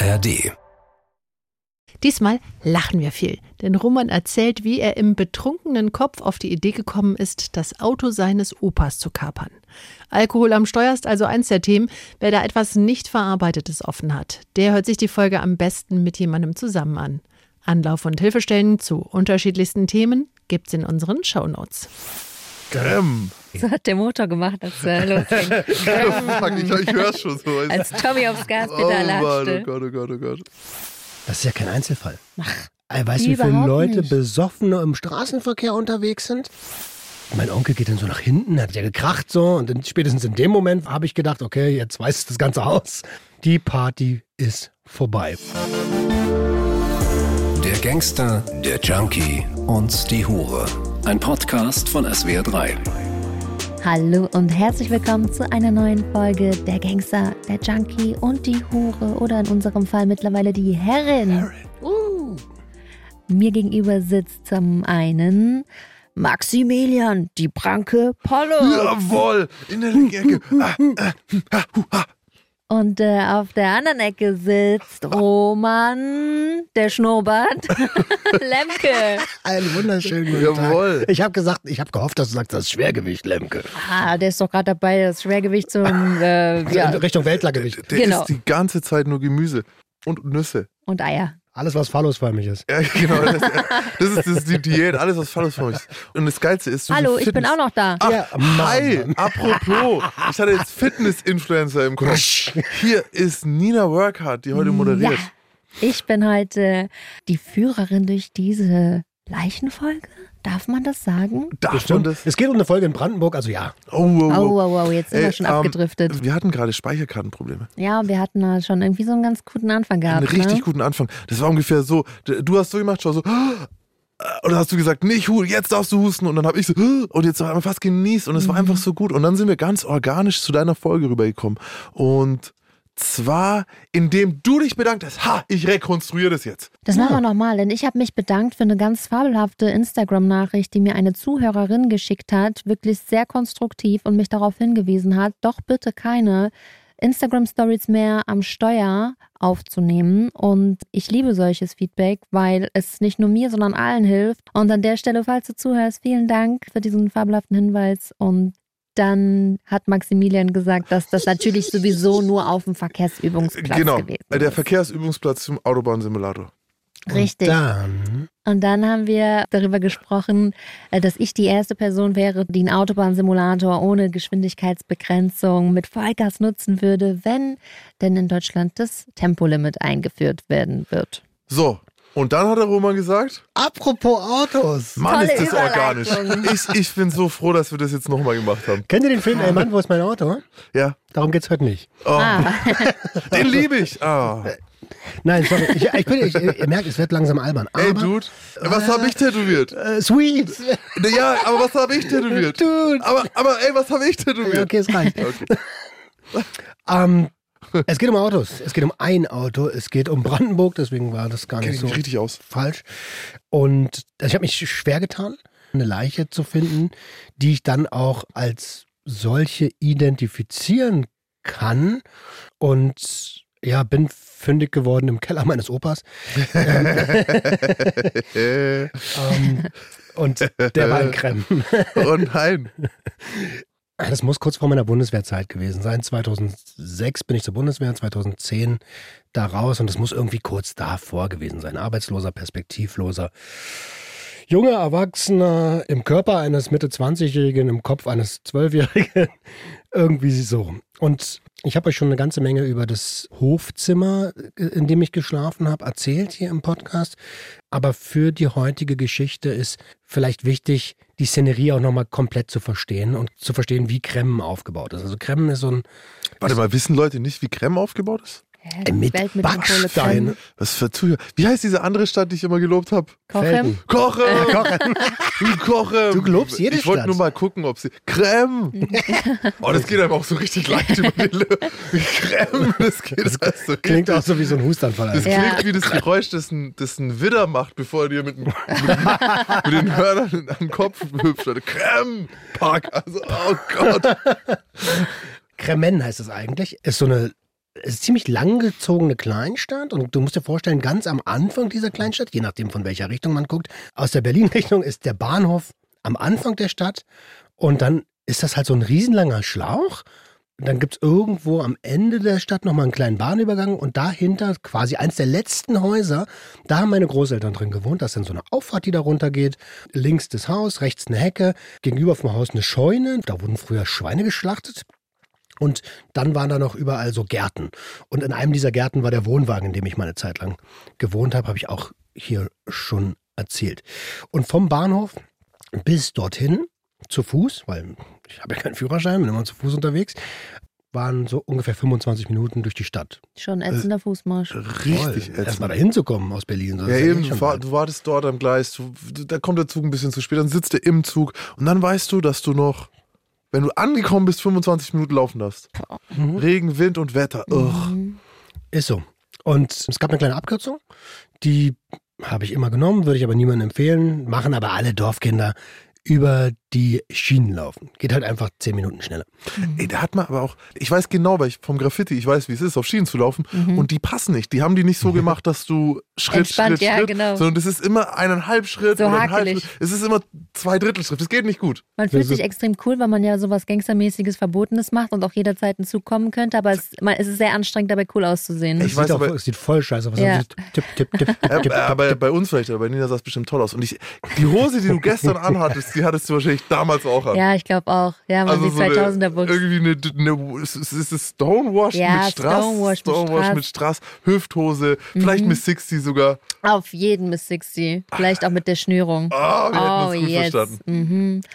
ARD. Diesmal lachen wir viel, denn Roman erzählt, wie er im betrunkenen Kopf auf die Idee gekommen ist, das Auto seines Opas zu kapern. Alkohol am Steuer ist also eins der Themen. Wer da etwas nicht Verarbeitetes offen hat, der hört sich die Folge am besten mit jemandem zusammen an. Anlauf- und Hilfestellen zu unterschiedlichsten Themen gibt's in unseren Shownotes. Grimm. So hat der Motor gemacht, als er losging. Fuck, ich, ich hör's schon so. als Tommy aufs oh Gaspedal Mann, oh. Gott, oh Gott, oh Gott. Das ist ja kein Einzelfall. Ey, weißt du, wie viele Leute nicht. Besoffene im Straßenverkehr unterwegs sind? Mein Onkel geht dann so nach hinten, hat ja gekracht so und dann spätestens in dem Moment habe ich gedacht, okay, jetzt weiß das ganze Haus. Die Party ist vorbei. Der Gangster, der Junkie und die Hure. Ein Podcast von SWR3. Hallo und herzlich willkommen zu einer neuen Folge Der Gangster, der Junkie und die Hure oder in unserem Fall mittlerweile die Herrin. Uh. Mir gegenüber sitzt zum einen Maximilian, die Pranke Polo. Jawohl, in der linken Ecke. Ah, ah, ah, hu, ah. Und äh, auf der anderen Ecke sitzt Roman, der Schnurrbart, Lemke. Einen wunderschönen guten Jawohl. Tag. Ich habe gesagt, ich habe gehofft, dass du sagst, das ist Schwergewicht, Lemke. Ah, der ist doch gerade dabei, das Schwergewicht zum äh, ja, Richtung Weltlergewicht. Der Genau. isst die ganze Zeit nur Gemüse und Nüsse. und Eier. Alles, was phallusförmig ist. Ja, genau. Das, das, ist, das ist die Diät, alles was falsch ist. Und das Geilste ist, du Hallo, so ich bin auch noch da. Ach, Ja, Mann, hi, Mann. apropos, ich hatte jetzt Fitness-Influencer im Kopf. Hier ist Nina Workhardt, die heute moderiert. Ja. Ich bin heute die Führerin durch diese Leichenfolge. Darf man das sagen? Darf man Stimmt. das? Es geht um eine Folge in Brandenburg, also ja. Oh, wow, Oh, wow. wow, wow, jetzt sind wir Ey, schon ähm, abgedriftet. Wir hatten gerade Speicherkartenprobleme. Ja, wir hatten da schon irgendwie so einen ganz guten Anfang gehabt. Einen richtig ne? guten Anfang. Das war ungefähr so. Du hast so gemacht, schau so. Und dann hast du gesagt, nicht hu, jetzt darfst du husten. Und dann habe ich so, und jetzt haben wir fast genießt. Und es war Mhm. einfach so gut. Und dann sind wir ganz organisch zu deiner Folge rübergekommen. Und zwar, indem du dich bedankt hast. Ha, ich rekonstruiere das jetzt. Das machen wir nochmal, denn ich habe mich bedankt für eine ganz fabelhafte Instagram-Nachricht, die mir eine Zuhörerin geschickt hat, wirklich sehr konstruktiv und mich darauf hingewiesen hat, doch bitte keine Instagram-Stories mehr am Steuer aufzunehmen. Und ich liebe solches Feedback, weil es nicht nur mir, sondern allen hilft. Und an der Stelle, falls du zuhörst, vielen Dank für diesen fabelhaften Hinweis und dann hat Maximilian gesagt, dass das natürlich sowieso nur auf dem Verkehrsübungsplatz genau. gewesen Der ist. Verkehrsübungsplatz zum Autobahnsimulator. Richtig. Dann Und dann haben wir darüber gesprochen, äh, dass ich die erste Person wäre, die einen Autobahnsimulator ohne Geschwindigkeitsbegrenzung mit Vollgas nutzen würde, wenn denn in Deutschland das Tempolimit eingeführt werden wird. So. Und dann hat der Roman gesagt, Apropos Autos. Mann, Tolle ist das organisch. Ich, ich bin so froh, dass wir das jetzt nochmal gemacht haben. Kennt ihr den Film Ey Mann, wo ist mein Auto? Ja. Darum geht's heute nicht. Oh, Ah, Den liebe ich. Ah. Nein, sorry. Ich, ich bin, ich, ihr merkt, es wird langsam albern. Aber, Ey, Dude, was habe ich tätätowiert? Äh, sweet. Ja, aber was habe ich tätowiert? Dude. Aber, aber ey, was habe ich tätowiert? okay, es reicht. Okay. Ähm, es geht um Autos. Es geht um ein Auto. Es geht um Brandenburg. Deswegen war das gar nicht ich so richtig aus. falsch. Und ich habe mich schwer getan, eine Leiche zu finden, die ich dann auch als solche identifizieren kann. Und ja, bin fündig geworden im Keller meines Opas. Äh, Ähm, und der war in Creme. oh nein. Das muss kurz vor meiner Bundeswehrzeit gewesen sein. 2006 bin ich zur Bundeswehr, 2010 da raus und es muss irgendwie kurz davor gewesen sein. Arbeitsloser, perspektivloser. Junger Erwachsener im Körper eines Mitte 20-Jährigen, im Kopf eines 12-Jährigen. Irgendwie so. Und ich habe euch schon eine ganze Menge über das Hofzimmer, in dem ich geschlafen habe, erzählt hier im Podcast. Aber für die heutige Geschichte ist vielleicht wichtig, die Szenerie auch nochmal komplett zu verstehen und zu verstehen, wie Kremmen aufgebaut ist. Also Kremmen ist so ein Warte mal, wissen Leute nicht, wie Krem aufgebaut ist? Hä, mit Welt mit Backstein. Was für Zuhörer. Wie heißt diese andere Stadt, die ich immer gelobt habe? Kochem. Felden. Koche! Du Koche! Du gelobst jede Ich wollte Stadt. nur mal gucken, ob sie. Creme! Oh, das geht einem auch so richtig leicht über die Lippen. Creme, das geht das so Klingt auch so wie so ein Hustanfall. Das. Ja. klingt wie das Geräusch, das ein, das ein Widder macht, bevor er dir mit, dem- mit, mit den Hörnern an den Kopf hüpft. Creme! Pack! Also, oh Gott! Kremen heißt es eigentlich. Ist so eine es ist ziemlich langgezogene Kleinstadt und du musst dir vorstellen, ganz am Anfang dieser Kleinstadt, je nachdem von welcher Richtung man guckt, aus der Berlin-Richtung ist der Bahnhof am Anfang der Stadt und dann ist das halt so ein riesenlanger Schlauch. Dann gibt es irgendwo am Ende der Stadt nochmal einen kleinen Bahnübergang und dahinter quasi eins der letzten Häuser, da haben meine Großeltern drin gewohnt. Das ist dann so eine Auffahrt, die da runtergeht. Links das Haus, rechts eine Hecke, gegenüber vom Haus eine Scheune. Da wurden früher Schweine geschlachtet. Und dann waren da noch überall so Gärten. Und in einem dieser Gärten war der Wohnwagen, in dem ich meine Zeit lang gewohnt habe, habe ich auch hier schon erzählt. Und vom Bahnhof bis dorthin zu Fuß, weil ich habe ja keinen Führerschein, bin immer zu Fuß unterwegs, waren so ungefähr 25 Minuten durch die Stadt. Schon ätzender Fußmarsch. Richtig Erstmal ätzend. da hinzukommen aus Berlin. Ja, eben, war, du wartest dort am Gleis, du, du, da kommt der Zug ein bisschen zu spät, dann sitzt du im Zug und dann weißt du, dass du noch, wenn du angekommen bist, 25 Minuten laufen darfst. Regen, Wind und Wetter. Ugh. Ist so. Und es gab eine kleine Abkürzung, die habe ich immer genommen, würde ich aber niemandem empfehlen, machen aber alle Dorfkinder über die Schienen laufen. Geht halt einfach zehn Minuten schneller. Ey, da hat man aber auch, ich weiß genau, weil ich vom Graffiti, ich weiß, wie es ist, auf Schienen zu laufen und die passen nicht. Die haben die nicht so gemacht, dass du Schritt, Mhm. Entspannt, Schritt, ja, Schritt, genau. sondern das ist immer eineinhalb Schritt So oder ein halb hakelig. Schritt. Es ist immer zwei Drittel Schritt. Das geht nicht gut. Man fühlt sich extrem cool, weil man ja sowas Gangstermäßiges, Verbotenes macht und auch jederzeit ein Zug kommen könnte, aber es, man, es ist sehr anstrengend, dabei cool auszusehen. Ich Es weiß aber- es sieht voll scheiße aus. Ja. Tipp, tipp, tipp, Ja, aber bei uns vielleicht, aber bei Nina sah es bestimmt toll aus. Und ich, die Hose, die du gestern anhattest, die hattest du wahrscheinlich damals auch an. ja, ich glaube auch. Ja, man, Also so eine, 2000er Books. irgendwie eine, eine es ist es Stonewash Ja, mit Strass, Stonewash. Mhm. mit Strass, Hüfthose, vielleicht Miss 60 sogar. Auf jeden Miss 60. Vielleicht auch mit der Schnürung. Ah, wir uns gut yes. verstanden.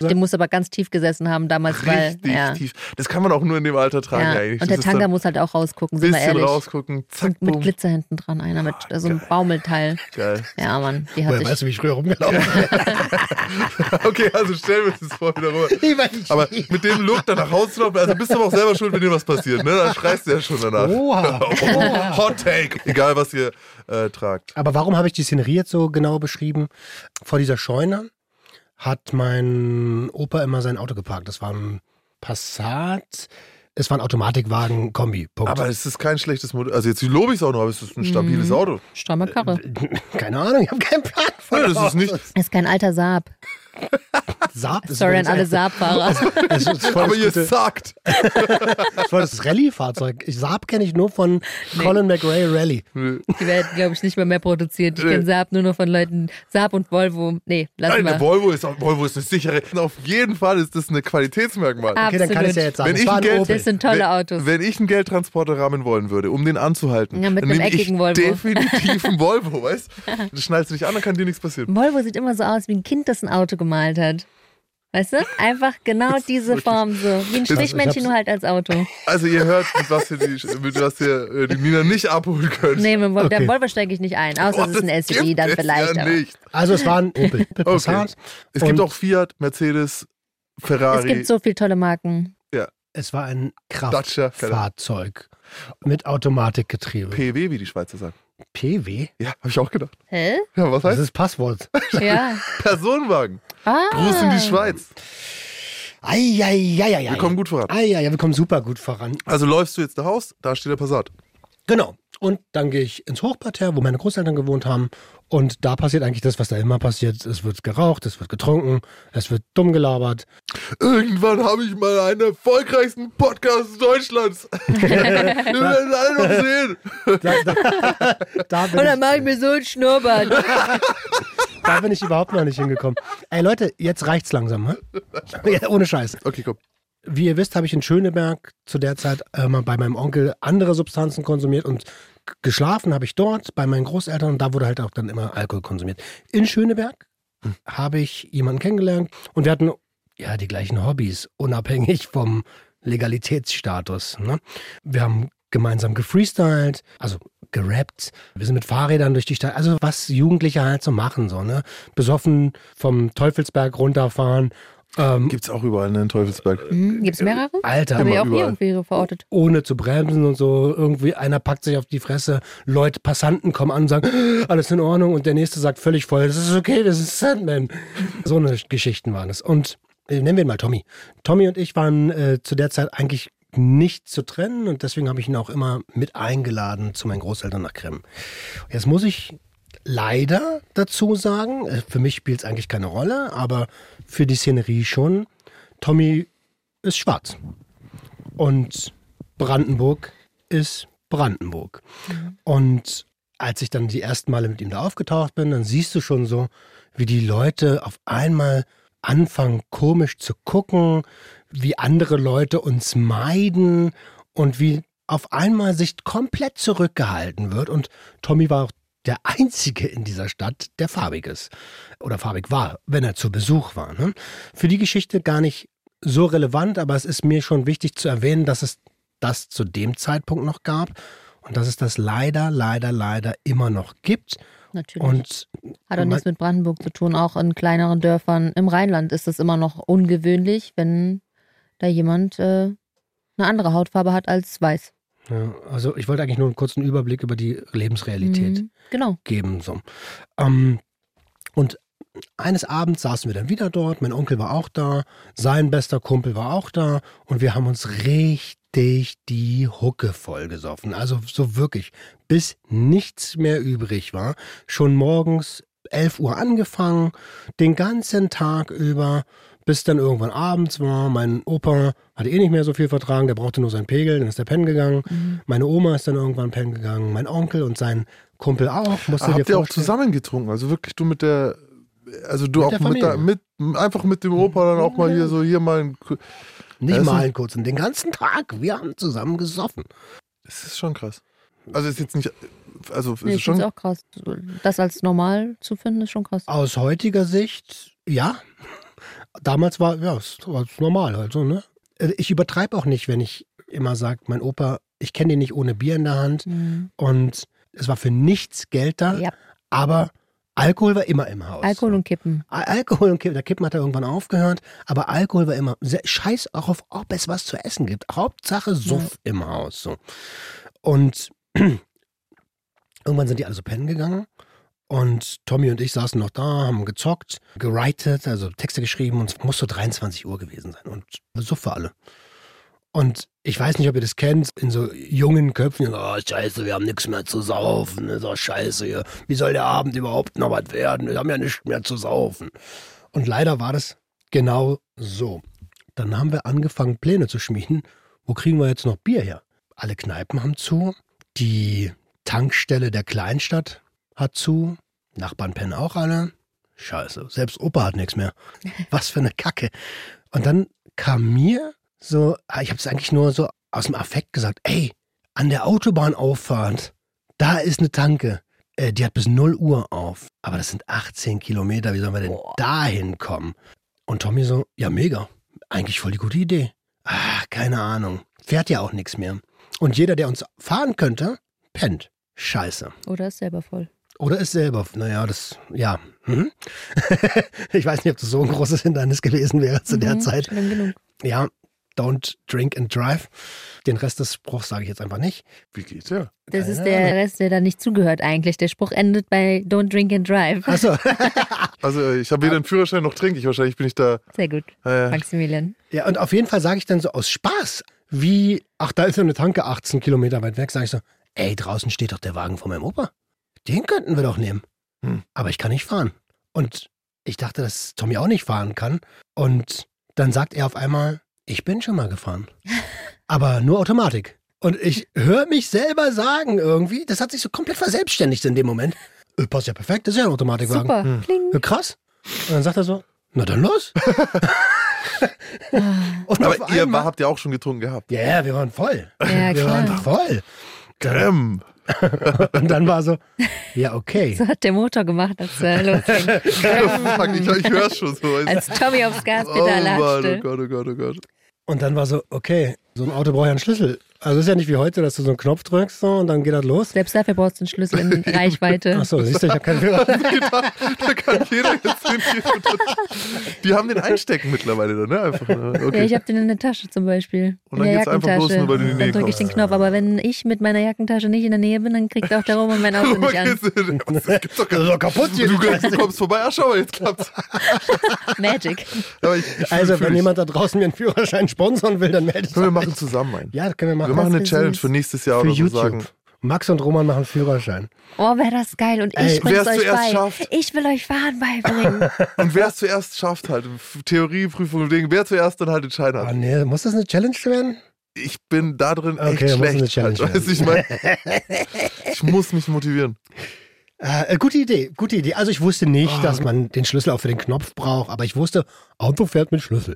Mhm. Der muss aber ganz tief gesessen haben damals, weil. Richtig Ja. tief. Das kann man auch nur in dem Alter tragen Ja. eigentlich. Und der Tanga muss halt auch rausgucken, sind wir bisschen ehrlich. rausgucken, zack, Und mit. Glitzer hinten dran, einer mit so einem Baumelteil. Geil. Ja, Mann, die hat Woher sich. weißt du, wie ich früher rumgelaufen bin? Okay, also stellen wir das vor wieder rüber. Aber mit dem Look dann nach Hause zu laufen, also bist du aber auch selber schuld, wenn dir was passiert, ne? Da schreist du ja schon danach. Oha. Oh, Hot Take. Egal, was ihr äh, tragt. Aber warum habe ich die Szenerie jetzt so genau beschrieben? Vor dieser Scheune hat mein Opa immer sein Auto geparkt. Das war ein Passat. Es war ein Automatikwagen Kombi. Punkt. Aber es ist kein schlechtes Modell. Also jetzt lobe ich es auch noch, aber es ist ein stabiles Mhm. Auto. Stramme Karre. Keine Ahnung, ich habe keinen Plan von Ja, das ist nicht. Ist kein alter Saab. Saab. ist Sorry an alle ein- Saab-Fahrer. Voll Aber ihr sagt. das war das Rallye-Fahrzeug. Saab kenne ich nur von Colin McRae Rally. Die werden, glaube ich, nicht mehr mehr produziert. Ich kenne Saab nur noch von Leuten. Saab und Volvo. Nee, lass Nein, mal. Volvo ist, auch- Volvo ist eine sichere. Auf jeden Fall ist das eine Qualitätsmerkmal. Ah, Okay, dann kann ich Absolut. ja jetzt sagen, Wenn ich ein ein Geld-. Das sind tolle wenn, Autos. Wenn ich einen Geldtransporter rahmen wollen würde, um den anzuhalten, Ja, mit dann einem nehme ich eckigen Volvo. definitiv einen Volvo, weißt du? Das schnallst du nicht an, dann kann dir nichts passieren. Volvo sieht immer so aus, wie ein Kind, das ein Auto gemalt hat. Weißt du? Einfach genau diese Form so. Wie ein Strichmännchen, nur halt als Auto. Also ihr hört, mit was ihr die, mit was ihr die Nina nicht abholen könnt. Nee, mit dem Okay. der Volvo steige ich nicht ein. Außer Oh, es ist ein das SUV, gibt dann vielleicht. Ja nicht. Also es war ein Opel. Okay. Es gibt auch Fiat, Mercedes, Ferrari. Es gibt so viele tolle Marken. Es war ein. Kraftfahrzeug mit Automatikgetriebe. PW, wie die Schweizer sagen. PW? Ja, habe ich auch gedacht. Hä? Ja, was Das heißt ist Passwort. Ja. Personenwagen? Ah. Gruß in die Schweiz. Eieieiei. Wir kommen gut voran. Eieiei, wir kommen super gut voran. Also läufst du jetzt nach Haus, da steht der Passat. Genau. Und dann gehe ich ins Hochparterre, wo meine Großeltern gewohnt haben. Und da passiert eigentlich das, was da immer passiert. Es wird geraucht, es wird getrunken, es wird dumm gelabert. Irgendwann habe ich mal einen erfolgreichsten Podcast Deutschlands. Wir werden alle noch sehen. Da, da, da, bin Und dann ich, mache ich mir so einen Schnurrbart. da bin ich überhaupt noch nicht hingekommen. Ey Leute, jetzt reicht's langsam. Ne? Ja, ohne Scheiß. Okay, komm. Wie ihr wisst, habe ich in Schöneberg zu der Zeit äh, mal bei meinem Onkel andere Substanzen konsumiert und geschlafen habe ich dort bei meinen Großeltern und da wurde halt auch dann immer Alkohol konsumiert. In Schöneberg habe ich jemanden kennengelernt und wir hatten ja die gleichen Hobbys, unabhängig vom Legalitätsstatus. Ne? Wir haben gemeinsam gefreestylt, also gerappt. Wir sind mit Fahrrädern durch die Stadt, also was Jugendliche halt so machen, so, ne? Besoffen vom Teufelsberg runterfahren. Ähm, Gibt's auch überall ne, in Teufelsberg. Hm, Gibt es mehrere? Alter, Habe ich auch hier überall. irgendwie verortet. ohne zu bremsen und so. Irgendwie einer packt sich auf die Fresse, Leute, Passanten kommen an und sagen, "Ah, alles in Ordnung und der nächste sagt völlig voll, das ist okay, das ist Sandman. So eine Geschichten waren es. Und äh, nennen wir ihn mal Tommy. Tommy und ich waren äh, zu der Zeit eigentlich nicht zu trennen und deswegen habe ich ihn auch immer mit eingeladen zu meinen Großeltern nach Krem. Jetzt muss ich leider dazu sagen, äh, für mich spielt es eigentlich keine Rolle, aber für die Szenerie schon. Tommy ist schwarz und Brandenburg ist Brandenburg. Mhm. Und als ich dann die ersten Male mit ihm da aufgetaucht bin, dann siehst du schon so, wie die Leute auf einmal anfangen komisch zu gucken, wie andere Leute uns meiden und wie auf einmal sich komplett zurückgehalten wird. Und Tommy war auch der Einzige in dieser Stadt, der farbig ist. Oder farbig war, wenn er zu Besuch war. Ne? Für die Geschichte gar nicht so relevant, aber es ist mir schon wichtig zu erwähnen, dass es das zu dem Zeitpunkt noch gab und dass es das leider, leider, leider immer noch gibt. Natürlich. Und Hat auch nichts mit Brandenburg zu tun. Auch in kleineren Dörfern im Rheinland ist es immer noch ungewöhnlich, wenn da jemand äh, eine andere Hautfarbe hat als weiß. Ja, also ich wollte eigentlich nur einen kurzen Überblick über die Lebensrealität mhm, genau. geben. So. Ähm, und eines Abends saßen wir dann wieder dort, mein Onkel war auch da, sein bester Kumpel war auch da und wir haben uns richtig die Hucke vollgesoffen. Also so wirklich, bis nichts mehr übrig war. Schon morgens 11 Uhr angefangen, den ganzen Tag über bis dann irgendwann abends war. Mein Opa hatte eh nicht mehr so viel vertragen, der brauchte nur seinen Pegel, dann ist der pennen gegangen. Mhm. Meine Oma ist dann irgendwann pennen gegangen, mein Onkel und sein Kumpel auch. Musst habt ihr auch zusammen getrunken? Also wirklich du mit der, also du mit auch mit, der, mit, einfach mit dem Opa dann auch mal hier so, hier mal ein... Nicht mal einen kurzen, den ganzen Tag. Wir haben zusammen gesoffen. Das ist schon krass. Also ist jetzt nicht, also nee, ist ich schon auch krass. Das als normal zu finden, ist schon krass. Aus heutiger Sicht, ja. Damals war ja, es war normal halt so, ne? Äh, ich übertreibe auch nicht, wenn ich immer sage, mein Opa, ich kenne ihn nicht ohne Bier in der Hand mhm. und es war für nichts Geld da, ja. aber Alkohol war immer im Haus. Alkohol und Kippen. Alkohol und Kippen. Der Kippen hat er irgendwann aufgehört, aber Alkohol war immer. Scheiß auch auf, ob es was zu essen gibt. Hauptsache Suff ja. im Haus. So. Und irgendwann sind die alle so pennen gegangen und Tommy und ich saßen noch da, haben gezockt, gewritet, also Texte geschrieben und es muss so 23 Uhr gewesen sein. Und so für alle. Und ich weiß nicht, ob ihr das kennt, in so jungen Köpfen, oh scheiße, wir haben nichts mehr zu saufen, ist doch scheiße hier. Wie soll der Abend überhaupt noch was werden? Wir haben ja nichts mehr zu saufen. Und leider war das genau so. Dann haben wir angefangen, Pläne zu schmieden. Wo kriegen wir jetzt noch Bier her? Alle Kneipen haben zu. Die Tankstelle der Kleinstadt hat zu. Nachbarn pennen auch alle. Scheiße, selbst Opa hat nichts mehr. Was für eine Kacke. Und dann kam mir so, ah, ich habe es eigentlich nur so aus dem Affekt gesagt, ey, an der Autobahnauffahrt, da ist eine Tanke. Äh, die hat bis 0 Uhr auf. Aber das sind 18 Kilometer, wie sollen wir denn Boah. da hinkommen? Und Tommy so, ja, mega. Eigentlich voll die gute Idee. Ah, keine Ahnung. Fährt ja auch nichts mehr. Und jeder, der uns fahren könnte, pennt. Scheiße. Oder ist selber voll. Oder ist selber, naja, das, ja. Hm? ich weiß nicht, ob das so ein großes Hindernis gewesen wäre zu mhm, der Zeit. Genug. Ja, don't drink and drive. Den Rest des Spruchs sage ich jetzt einfach nicht. Wie geht's ja? Das ist der Rest, der da nicht zugehört eigentlich. Der Spruch endet bei don't drink and drive. Achso. also ich habe weder einen Führerschein noch trinke ich. Wahrscheinlich bin ich da. Sehr gut, äh, Maximilian. Ja, und auf jeden Fall sage ich dann so aus Spaß, wie, ach, da ist ja eine Tanke 18 Kilometer weit weg, sage ich so, ey, draußen steht doch der Wagen von meinem Opa den könnten wir doch nehmen. Hm. Aber ich kann nicht fahren. Und ich dachte, dass Tommy auch nicht fahren kann. Und dann sagt er auf einmal, ich bin schon mal gefahren. Aber nur Automatik. Und ich höre mich selber sagen irgendwie, das hat sich so komplett verselbstständigt in dem Moment. Äh, passt ja perfekt, das ist ja ein Automatikwagen. Super, hm. Ja, krass. Und dann sagt er so, na dann los. Aber ihr einmal, habt ja auch schon getrunken gehabt. Ja, yeah, wir waren voll. Ja, wir klar. waren voll. Creme. und dann war so, ja, okay. So hat der Motor gemacht, als er losging. ich ich höre es schon so. Als Tommy aufs Gaspedal oh, Mann, oh Gott, oh Gott, oh Gott. Und dann war so, okay, so ein Auto braucht ja einen Schlüssel. Also es ist ja nicht wie heute, dass du so einen Knopf drückst so, und dann geht das los. Selbst dafür brauchst du einen Schlüssel in Reichweite. Achso, siehst du, ich habe keinen Führerschein. da kann jeder jetzt dann- Die haben den einstecken mittlerweile, dann, ne? Einfach, ne? Ja, okay. ich habe den in der Tasche zum Beispiel. Und in dann geht's einfach los, nur weil du in die Nähe dann drücke ich den. Knopf. Aber wenn ich mit meiner Jackentasche nicht in der Nähe bin, dann kriegt auch der Roman mein Auto nicht an. Das gibt's doch gar kaputt hier. Du, du kommst vorbei, ach schau mal, jetzt klappt's. Magic. Aber ich, ich Also, wenn jemand da draußen mir einen Führerschein sponsern will, dann meldet Können wir machen zusammen einen. Ja, das können wir machen. Wir machen eine Challenge für nächstes Jahr für oder so YouTube. sagen. Max und Roman machen Führerschein. Oh, wäre das geil. Und ich Ey, bring's wer's euch zuerst bei. schafft. Ich will euch Fahren beibringen. Und wer es zuerst schafft, halt, Theorieprüfung und Ding, wer zuerst dann halt den Schein Ah, hat. nee, muss das eine Challenge werden? Ich bin da drin Okay, echt dann muss eine schlecht. Challenge Halt, weißt, du, ich, mein, ich muss mich motivieren. Äh, äh, gute Idee, gute Idee. Also ich wusste nicht, Ah. dass man den Schlüssel auch für den Knopf braucht, aber ich wusste, Auto fährt mit Schlüssel.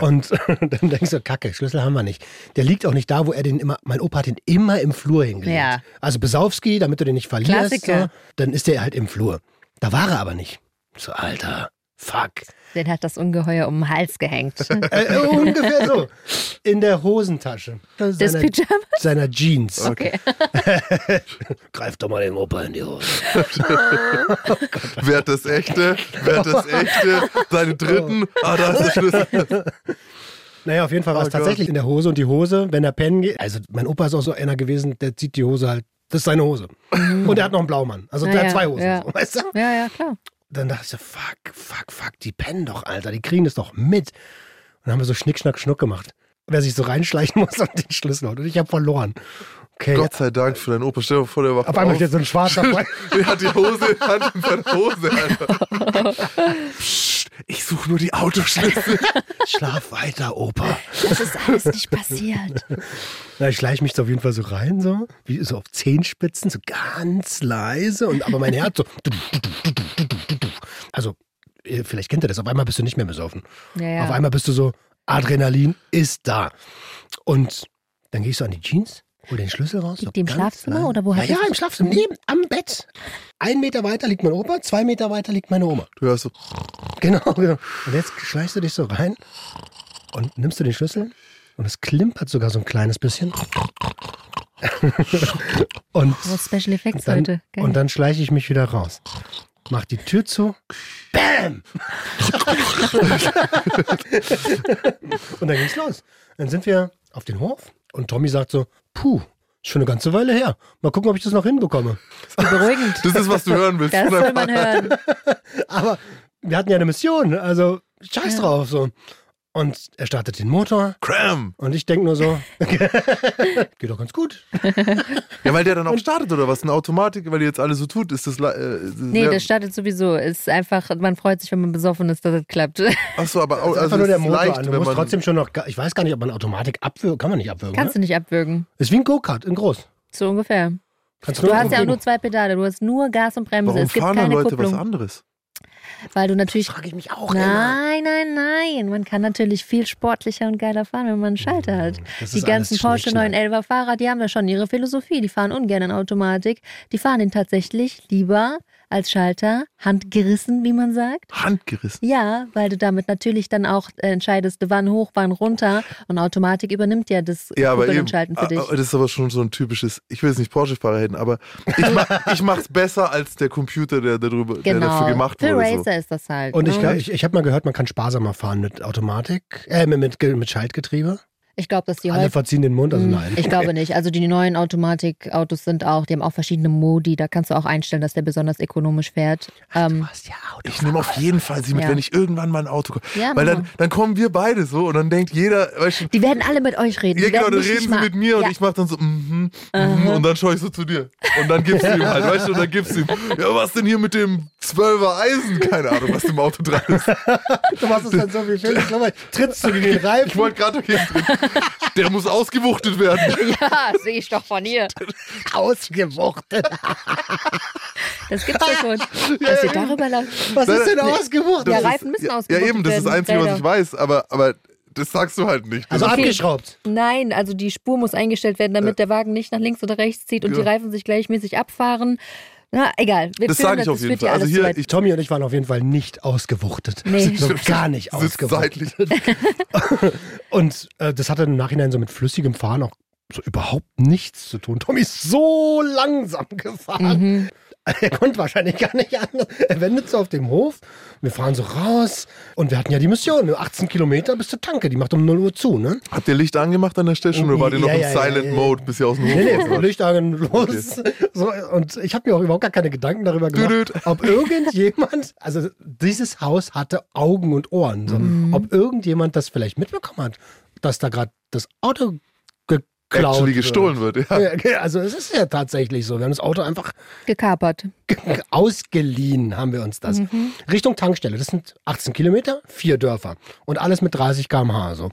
Und dann denkst du, Kacke, Schlüssel haben wir nicht. Der liegt auch nicht da, wo er den immer, mein Opa hat den immer im Flur hingelegt. Ja. Also Besowski, damit du den nicht verlierst, so, dann ist der halt im Flur. Da war er aber nicht. So, Alter, fuck. Den hat das Ungeheuer um den Hals gehängt. Äh, äh, ungefähr so. In der Hosentasche. Des Seiner, Pyjamas? seiner Jeans. Okay. Greif doch mal den Opa in die Hose. Wer hat das echte? Wer hat das echte? Seine dritten? Ah, da ist der Schlüssel. Naja, auf jeden Fall war es Oh Gott. tatsächlich in der Hose und die Hose, wenn er pennen geht. Also, mein Opa ist auch so einer gewesen, der zieht die Hose halt. Das ist seine Hose. Und er hat noch einen Blaumann. Also, Ja, der ja, hat zwei Hosen. ja. So, weißt du? Ja, ja, klar. Dann dachte ich so, fuck, fuck, fuck, die pennen doch, Alter. Die kriegen das doch mit. Und dann haben wir so Schnick, Schnack, Schnuck gemacht. Wer sich so reinschleichen muss und den Schlüssel holt. Und ich habe verloren. Okay. Gott sei Dank für deinen Opa. Stell dir vor, der wacht auf einmal auf. steht so ein schwarzer. Der hat die Hose, Hand in seiner Hose, Alter. Psst, ich suche nur die Autoschlüssel. Schlaf weiter, Opa. Das ist alles nicht passiert. Na, ich schleiche mich so auf jeden Fall so rein, so, wie so auf Zehenspitzen, so ganz leise. Und aber mein Herz so. Also, äh, vielleicht kennt ihr das. Auf einmal bist du nicht mehr besoffen. Ja, ja. Auf einmal bist du so, Adrenalin ist da. Und dann gehe ich so an die Jeans, hol den Schlüssel raus. Liegt so die im Schlafzimmer leise. oder wo Ja, ja, im Schlafzimmer, neben, am Bett. Ein Meter weiter liegt mein Opa, zwei Meter weiter liegt meine Oma. Du hörst so, Genau, genau. Und jetzt schleichst du dich so rein und nimmst du den Schlüssel und es klimpert sogar so ein kleines bisschen. und, Oh, Special Effects dann, heute. Geil. und dann schleiche ich mich wieder raus. Mach die Tür zu. Bam! und dann ging's los. Dann sind wir auf den Hof und Tommy sagt so, puh, ist schon eine ganze Weile her. Mal gucken, ob ich das noch hinbekomme. Wie beruhigend. das ist, was du hören willst. Das soll man hören. Aber wir hatten ja eine Mission, also scheiß drauf so. Und er startet den Motor Cram. und ich denke nur so, geht doch ganz gut. Ja, weil der dann auch startet oder was? Eine Automatik, weil die jetzt alle so tut, ist das. Äh, Nee, das startet sowieso. Ist einfach, man freut sich, wenn man besoffen ist, dass das klappt. Achso, aber Also also nur es der ist Motor leicht, an. Du wenn musst man. trotzdem schon noch, ich weiß gar nicht, ob man Automatik abwürgen, kann man nicht abwürgen. Kannst ne? du nicht abwürgen. Ist wie ein Go-Kart in groß. So ungefähr. Kannst Du hast ja auch nur zwei Pedale. Du hast nur Gas und Bremse. Warum es gibt fahren dann keine Leute Kupplung. was anderes? Weil du natürlich. Das frage ich mich auch immer. Nein, nein, nein. Man kann natürlich viel sportlicher und geiler fahren, wenn man einen Schalter hat. Mm, Das Die ganzen Porsche Schnickschnack. 911er Fahrer, die haben ja schon ihre Philosophie. Die fahren ungern in Automatik. Die fahren ihn tatsächlich lieber als Schalter, handgerissen, wie man sagt. Handgerissen. Ja, weil du damit natürlich dann auch äh, entscheidest, wann hoch, wann runter. Und Automatik übernimmt ja das Ja, aber eben. und Schalten für Ah, dich. ah, Das ist aber schon so ein typisches, ich will jetzt nicht Porsche-Fahrer hätten, aber ich, mach, ich mach's besser als der Computer, der, darüber, der Genau. dafür gemacht Für wurde. So. Racer ist das halt. Und ich, ne? glaub, ich, ich habe mal gehört, man kann sparsamer fahren mit Automatik, äh, mit, mit, mit Schaltgetriebe. Ich glaube, dass die Alle verziehen den Mund, also Hm, nein. Ich glaube nicht. Also die neuen Automatikautos sind auch, die haben auch verschiedene Modi. Da kannst du auch einstellen, dass der besonders ökonomisch fährt. Ähm, hast ja Auto. Ich nehme auf jeden Fall sie mit, Ja. wenn ich irgendwann mal ein Auto komme. Ja, Weil dann, dann kommen wir beide so und dann denkt jeder, weißt du, die werden alle mit euch reden. ja genau, dann reden sie mal- mit mir und ja. ich mach dann so, mhm, mhm, und dann schaue ich so zu dir. Und dann gibst du ihm halt, weißt du, und dann gibst du ihm, ja, was denn hier mit dem 12er Eisen? Keine Ahnung, was im Auto dran ist. Du machst es dann so wie Felix. Trittst du gegen den Reifen? Ich wollte gerade hier drin. Der muss ausgewuchtet werden. Ja, sehe ich doch von hier. ausgewuchtet. Das gibt's ja schon. Dass ihr darüber lacht. Was ist denn ausgewuchtet? Ja, Reifen müssen ja, Ja ausgewuchtet eben, das ist das werden, Einzige, was Räder. ich weiß, aber, aber das sagst du halt nicht. Also Okay. abgeschraubt. Nein, also die Spur muss eingestellt werden, damit der Wagen nicht nach links oder rechts zieht und Ja. die Reifen sich gleichmäßig abfahren. Na, egal. Wir Das sage ich auf das jeden führt Fall. Also hier, ich Tommy und ich waren auf jeden Fall nicht ausgewuchtet. Nee. So gar nicht ausgewuchtet. Und äh, das hatte im Nachhinein so mit flüssigem Fahren auch so überhaupt nichts zu tun. Tommy ist so langsam gefahren. Mhm. Er konnte wahrscheinlich gar nicht anders. Er wendet so auf dem Hof. Wir fahren so raus. Und wir hatten ja die Mission. 18 Kilometer bis zur Tanke. Die macht um 0 Uhr zu, ne? Habt ihr Licht angemacht an der Station oder wart ihr noch Ja, im ja, Silent ja. Mode, bis ihr aus dem Hof Nee, nee? Licht an, los. So, und ich habe mir auch überhaupt gar keine Gedanken darüber gemacht, Düdüt. ob irgendjemand, also dieses Haus hatte Augen und Ohren. So, Ob irgendjemand das vielleicht mitbekommen hat, dass da gerade das Auto geklaut Actually wird. gestohlen wird, ja. Ja, also es ist ja tatsächlich so. Wir haben das Auto einfach Gekapert. ge- ausgeliehen, haben wir uns das. Richtung Tankstelle. Das sind 18 Kilometer, vier Dörfer. Und alles mit 30 km/h. So.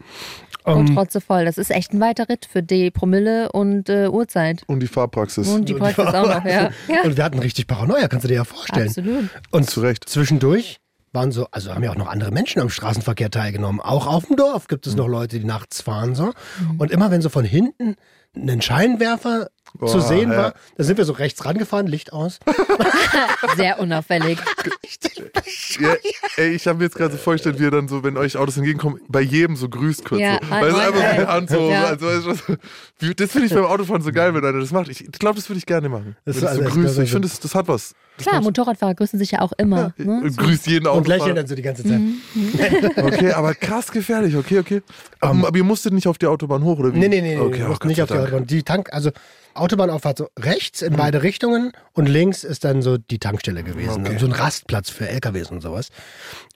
Und Ähm, trotze voll. Das ist echt ein weiter Ritt für die Promille und äh, Uhrzeit. Und die Fahrpraxis. Und die Praxis auch noch, ja. ja. Und wir hatten richtig Paranoia, kannst du dir ja vorstellen. Absolut. Und Zu Recht. zwischendurch waren so, also haben ja auch noch andere Menschen am Straßenverkehr teilgenommen. Auch auf dem Dorf gibt es noch Leute, die nachts fahren so. Und immer wenn so von hinten ein Scheinwerfer zu Boah, sehen ja. war, da sind wir so rechts rangefahren, Licht aus. Sehr unauffällig. Ja, ey, ich habe mir jetzt gerade so vorgestellt, wie ihr dann so, wenn euch Autos entgegenkommen, bei jedem so grüßt kurz. Ja, so. Weil es moin, einfach so. Hand so, Ja. also, das finde ich beim Autofahren so geil, wenn einer das macht. Ich glaube, das würde ich gerne machen. Das wenn ist so also- das- Ich finde, das, das hat was. Das Klar, Motorradfahrer grüßen sich ja auch immer. ja, ne? und grüßt jeden Und lächeln dann so die ganze Zeit. Okay, aber krass gefährlich. Okay, okay. Aber, aber ihr musstet nicht auf die Autobahn hoch, oder wie? Nee, nee, nee, Okay, nee Gott nicht auf die. Autobahn. Die Tank, also Autobahnauffahrt so rechts in beide Richtungen und links ist dann so die Tankstelle gewesen. Okay. So ein Rastplatz für LKWs und sowas.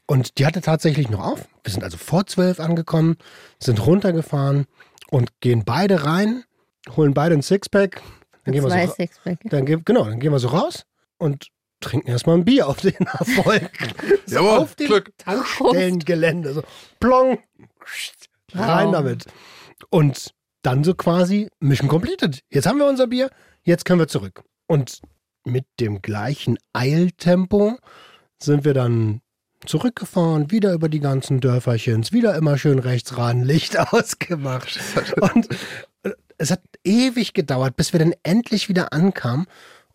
Und die hatte tatsächlich noch auf. Wir sind also vor zwölf angekommen, sind runtergefahren und gehen beide rein, holen beide ein Sixpack. Dann gehen wir Zwei so, Sixpack. dann, genau, dann gehen wir so raus und trinken erstmal ein Bier auf den Erfolg. so Jawohl, auf dem Glück. Tankstellengelände. So plong, rein Wow. damit. Und dann so quasi Mission completed. Jetzt haben wir unser Bier, jetzt können wir zurück. Und mit dem gleichen Eiltempo sind wir dann zurückgefahren, wieder über die ganzen Dörferchens, wieder immer schön rechts ran, Licht ausgemacht. Und äh, es hat ewig gedauert, bis wir dann endlich wieder ankamen.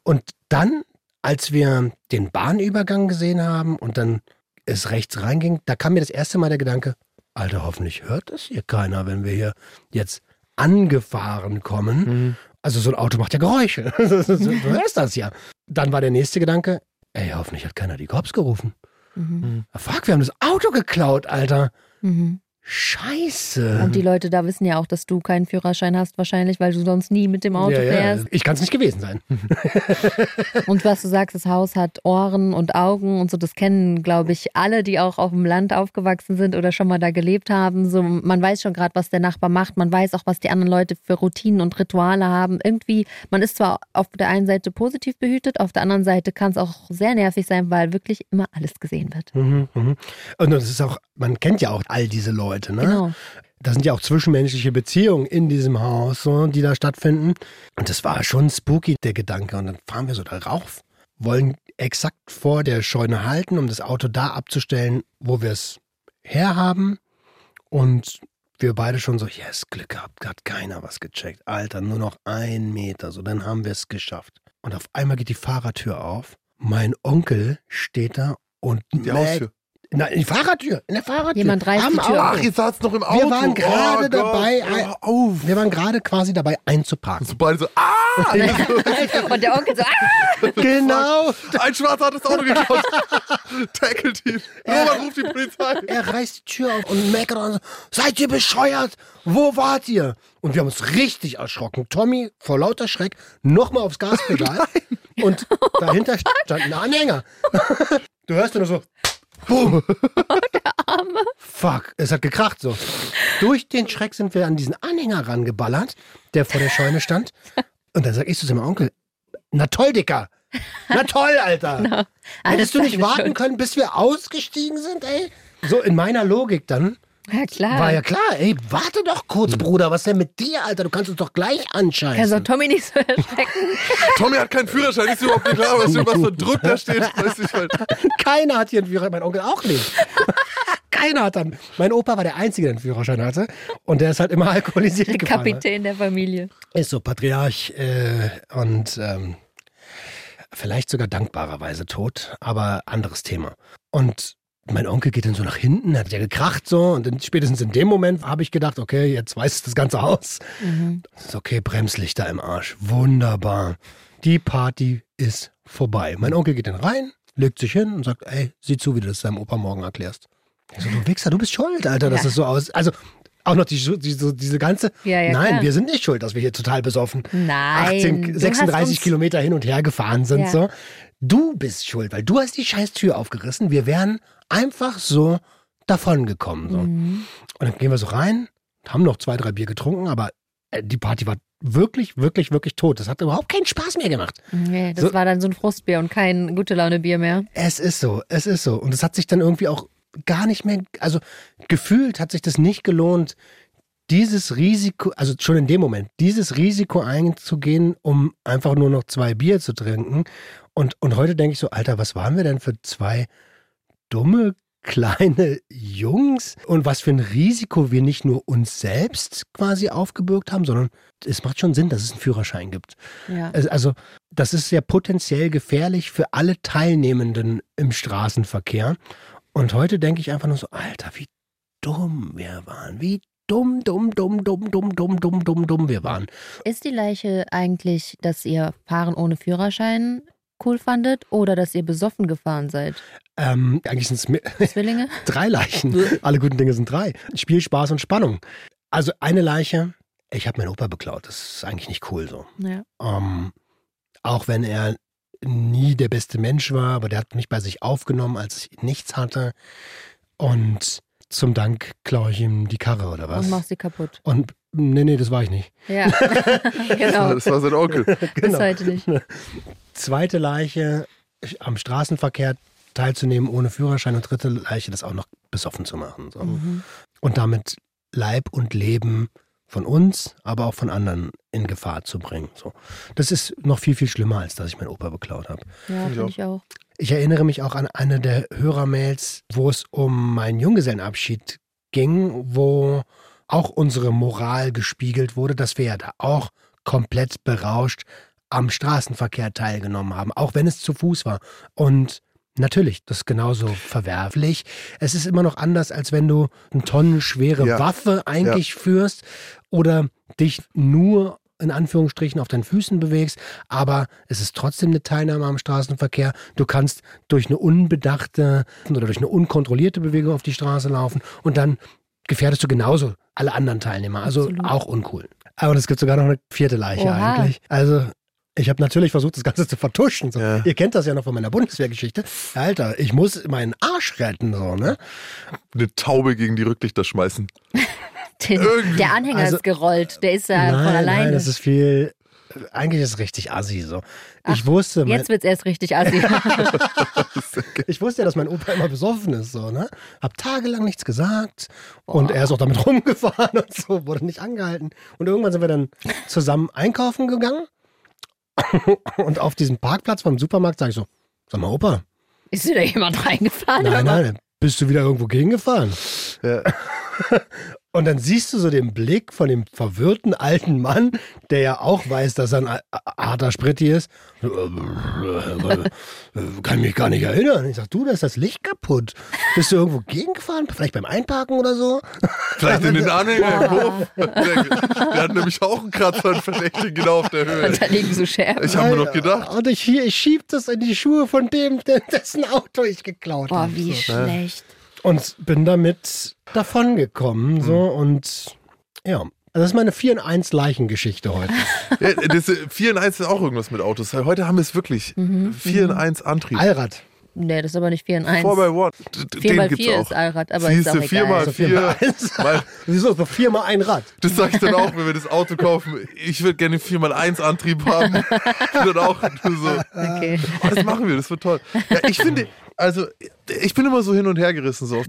Und dann, als wir den Bahnübergang gesehen haben und dann es rechts reinging, da kam mir das erste Mal der Gedanke, Alter, hoffentlich hört das hier keiner, wenn wir hier jetzt angefahren kommen. Also so ein Auto macht ja Geräusche. du hörst das ja. Dann war der nächste Gedanke, ey, hoffentlich hat keiner die Cops gerufen. Mhm. Fuck, wir haben das Auto geklaut, Alter. Mhm. Scheiße. Und die Leute da wissen ja auch, dass du keinen Führerschein hast, wahrscheinlich, weil du sonst nie mit dem Auto ja, ja. fährst. Ich kann es nicht gewesen sein. Und was du sagst, das Haus hat Ohren und Augen und so, das kennen, glaube ich, alle, die auch auf dem Land aufgewachsen sind oder schon mal da gelebt haben. So, man weiß schon gerade, was der Nachbar macht, man weiß auch, was die anderen Leute für Routinen und Rituale haben. Irgendwie, man ist zwar auf der einen Seite positiv behütet, auf der anderen Seite kann es auch sehr nervig sein, weil wirklich immer alles gesehen wird. Mhm, mhm. Und das ist auch, man kennt ja auch all diese Leute, ne? Genau. Da sind ja auch zwischenmenschliche Beziehungen in diesem Haus, so, die da stattfinden. Und das war schon spooky, der Gedanke. Und dann fahren wir so darauf, wollen exakt vor der Scheune halten, um das Auto da abzustellen, wo wir es herhaben. Und wir beide schon so, yes, Glück gehabt, hat keiner was gecheckt. Alter, nur noch ein Meter, so, dann haben wir es geschafft. Und auf einmal geht die Fahrertür auf. Mein Onkel steht da und Die Haustür. Na, in die Fahrradtür, in der Fahrradtür. Jemand reißt Am die Tür. Ach, ihr saßt noch im Auto. Wir waren gerade oh, Gott, dabei, hör auf. Wir waren gerade quasi dabei einzuparken. So beide so, ah! Und der Onkel so, ah! genau. Ein Schwarzer hat das Auto geklaut. Tackelt ihn. Robert ruft die Polizei. Er reißt die Tür auf und meckert und so, seid ihr bescheuert? Wo wart ihr? Und wir haben uns richtig erschrocken. Tommy vor lauter Schreck nochmal aufs Gaspedal und dahinter stand ein Anhänger. Du hörst nur so, boom. Fuck, es hat gekracht so. Durch den Schreck sind wir an diesen Anhänger rangeballert, der vor der Scheune stand. Und dann sag ich zu seinem Onkel, na toll, Dicker. Na toll, Alter. Hättest du nicht warten können, bis wir ausgestiegen sind, ey? So in meiner Logik dann. Ja, klar. War ja klar, ey, warte doch kurz, Bruder, was ist denn mit dir, Alter? Du kannst uns doch gleich Kannst doch anscheißen. Tommy nicht so erschrecken. Tommy hat keinen Führerschein. Ist überhaupt nicht klar, was, für- was für ein Druck da steht. Weiß ich halt. Keiner hat hier einen Führerschein, mein Onkel auch nicht. Keiner hat dann. Mein Opa war der Einzige, der einen Führerschein hatte. Und der ist halt immer alkoholisiert Der gefahren. Kapitän der Familie. Ist so Patriarch äh, und ähm, vielleicht sogar dankbarerweise tot, aber anderes Thema. Und mein Onkel geht dann so nach hinten, hat ja gekracht so und dann spätestens in dem Moment habe ich gedacht, okay, jetzt weiß das ganze Haus. Mhm. Das ist okay, Bremslichter im Arsch. Wunderbar. Die Party ist vorbei. Mein Onkel geht dann rein, legt sich hin und sagt, ey, sieh zu, wie du das deinem Opa morgen erklärst. Ich so, du Wichser, du bist schuld, Alter, dass Ja. es so aus. Also auch noch die, die, so diese ganze. Ja, ja, Nein, klar. wir sind nicht schuld, dass wir hier total besoffen Nein. 18, du hast 36 uns- Kilometer hin und her gefahren sind. So. Du bist schuld, weil du hast die scheiß Tür aufgerissen. Wir wären einfach so davon gekommen. So. Mhm. Und dann gehen wir so rein, haben noch zwei, drei Bier getrunken, aber äh, die Party war wirklich, wirklich, wirklich tot. Das hat überhaupt keinen Spaß mehr gemacht. Nee, das So- war dann so ein Frustbier und kein gute Laune Bier mehr. Es ist so, es ist so. Und es hat sich dann irgendwie auch gar nicht mehr, also gefühlt hat sich das nicht gelohnt, dieses Risiko, also schon in dem Moment, dieses Risiko einzugehen, um einfach nur noch zwei Bier zu trinken. Und, und heute denke ich so, Alter, was waren wir denn für zwei dumme kleine Jungs und was für ein Risiko wir nicht nur uns selbst quasi aufgebürgt haben, sondern es macht schon Sinn, dass es einen Führerschein gibt. Ja. Also- Also, das ist ja potenziell gefährlich für alle Teilnehmenden im Straßenverkehr. Und heute denke ich einfach nur so, Alter, wie dumm wir waren. Wie dumm, dumm, dumm, dumm, dumm, dumm, dumm, dumm, dumm wir waren. Ist die Leiche eigentlich, dass ihr Fahren ohne Führerschein cool fandet oder dass ihr besoffen gefahren seid? Ähm, eigentlich sind es Zwillinge? drei Leichen. Alle guten Dinge sind drei. Spiel, Spaß und Spannung. Also eine Leiche, ich habe meinen Opa beklaut. Das ist eigentlich nicht cool so. Ja. Ähm, auch wenn er nie der beste Mensch war, aber der hat mich bei sich aufgenommen, als ich nichts hatte. Und zum Dank klaue ich ihm die Karre oder was? Und mach sie kaputt. Und nee, nee, das war ich nicht. Ja. genau. Das war sein Onkel. Bis heute nicht. Zweite Leiche am Straßenverkehr teilzunehmen ohne Führerschein und dritte Leiche das auch noch besoffen zu machen. So. Mhm. Und damit Leib und Leben von uns, aber auch von anderen in Gefahr zu bringen. So. Das ist noch viel, viel schlimmer, als dass ich meinen Opa beklaut habe. Ja, ich finde auch. ich auch. Ich erinnere mich auch an eine der Hörermails, wo es um meinen Junggesellenabschied ging, wo auch unsere Moral gespiegelt wurde, dass wir ja da auch komplett berauscht am Straßenverkehr teilgenommen haben, auch wenn es zu Fuß war. Und natürlich, das ist genauso verwerflich. Es ist immer noch anders, als wenn du eine tonnenschwere Ja. Waffe eigentlich führst oder dich nur in Anführungsstrichen auf deinen Füßen bewegst, aber es ist trotzdem eine Teilnahme am Straßenverkehr. Du kannst durch eine unbedachte oder durch eine unkontrollierte Bewegung auf die Straße laufen und dann gefährdest du genauso alle anderen Teilnehmer. Also Absolut. auch uncool. Aber es gibt sogar noch eine vierte Leiche Oha. eigentlich. Also ich habe natürlich versucht, das Ganze zu vertuschen. So. Ja. Ihr kennt das ja noch von meiner Bundeswehrgeschichte. Alter, ich muss meinen Arsch retten, so, ne? Eine Taube gegen die Rücklichter schmeißen. Den, der Anhänger Also- ist gerollt. Der ist ja von nein, alleine. nein, das ist viel. Eigentlich ist es richtig assi so. Ich wusste, mein, Jetzt wird's erst richtig assi. ich wusste ja, dass mein Opa immer besoffen ist, so, ne? Hab tagelang nichts gesagt und er ist auch damit rumgefahren und so, wurde nicht angehalten. Und irgendwann sind wir dann zusammen einkaufen gegangen und auf diesem Parkplatz vom Supermarkt sage ich so, sag mal Opa, ist dir da jemand reingefahren? nein, oder? nein, bist du wieder irgendwo gegengefahren? Ja. Und dann siehst du so den Blick von dem verwirrten alten Mann, der ja auch weiß, dass er ein harter Spritti ist. Kann mich gar nicht erinnern. Ich sag, du, da ist das Licht kaputt. Bist du irgendwo gegengefahren? Vielleicht beim Einparken oder so? Vielleicht in den Anhänger im Hof. Der, hat nämlich auch einen Kratzer und Verdächtigen genau auf der Höhe. Und da liegen so Scherben. Ich habe mir noch gedacht, Und ich, ich schieb das in die Schuhe von dem, der- dessen Auto ich geklaut Boah, habe. wie So. schlecht. Und bin damit davongekommen. So, und ja. Also das ist meine 4 in 1 Leichengeschichte heute. ja, das, 4 in 1 ist auch irgendwas mit Autos. Heute haben wir es wirklich. Mhm. 4 in 1 Antrieb. Allrad. Nee, das ist aber nicht 4 in 1. 4 by 1. D- 4 Den mal gibt's 4 auch. ist Allrad, aber ist Siehst auch du, 4 mal egal. 4. Weil, Wieso? So viermal ein Rad. das sag ich dann auch, wenn wir das Auto kaufen. Ich würde gerne 4 mal 1 Antrieb haben. Und dann auch so. Okay. Oh, das machen wir, das wird toll. Ja, ich finde, also, ich bin immer so hin und her gerissen. So.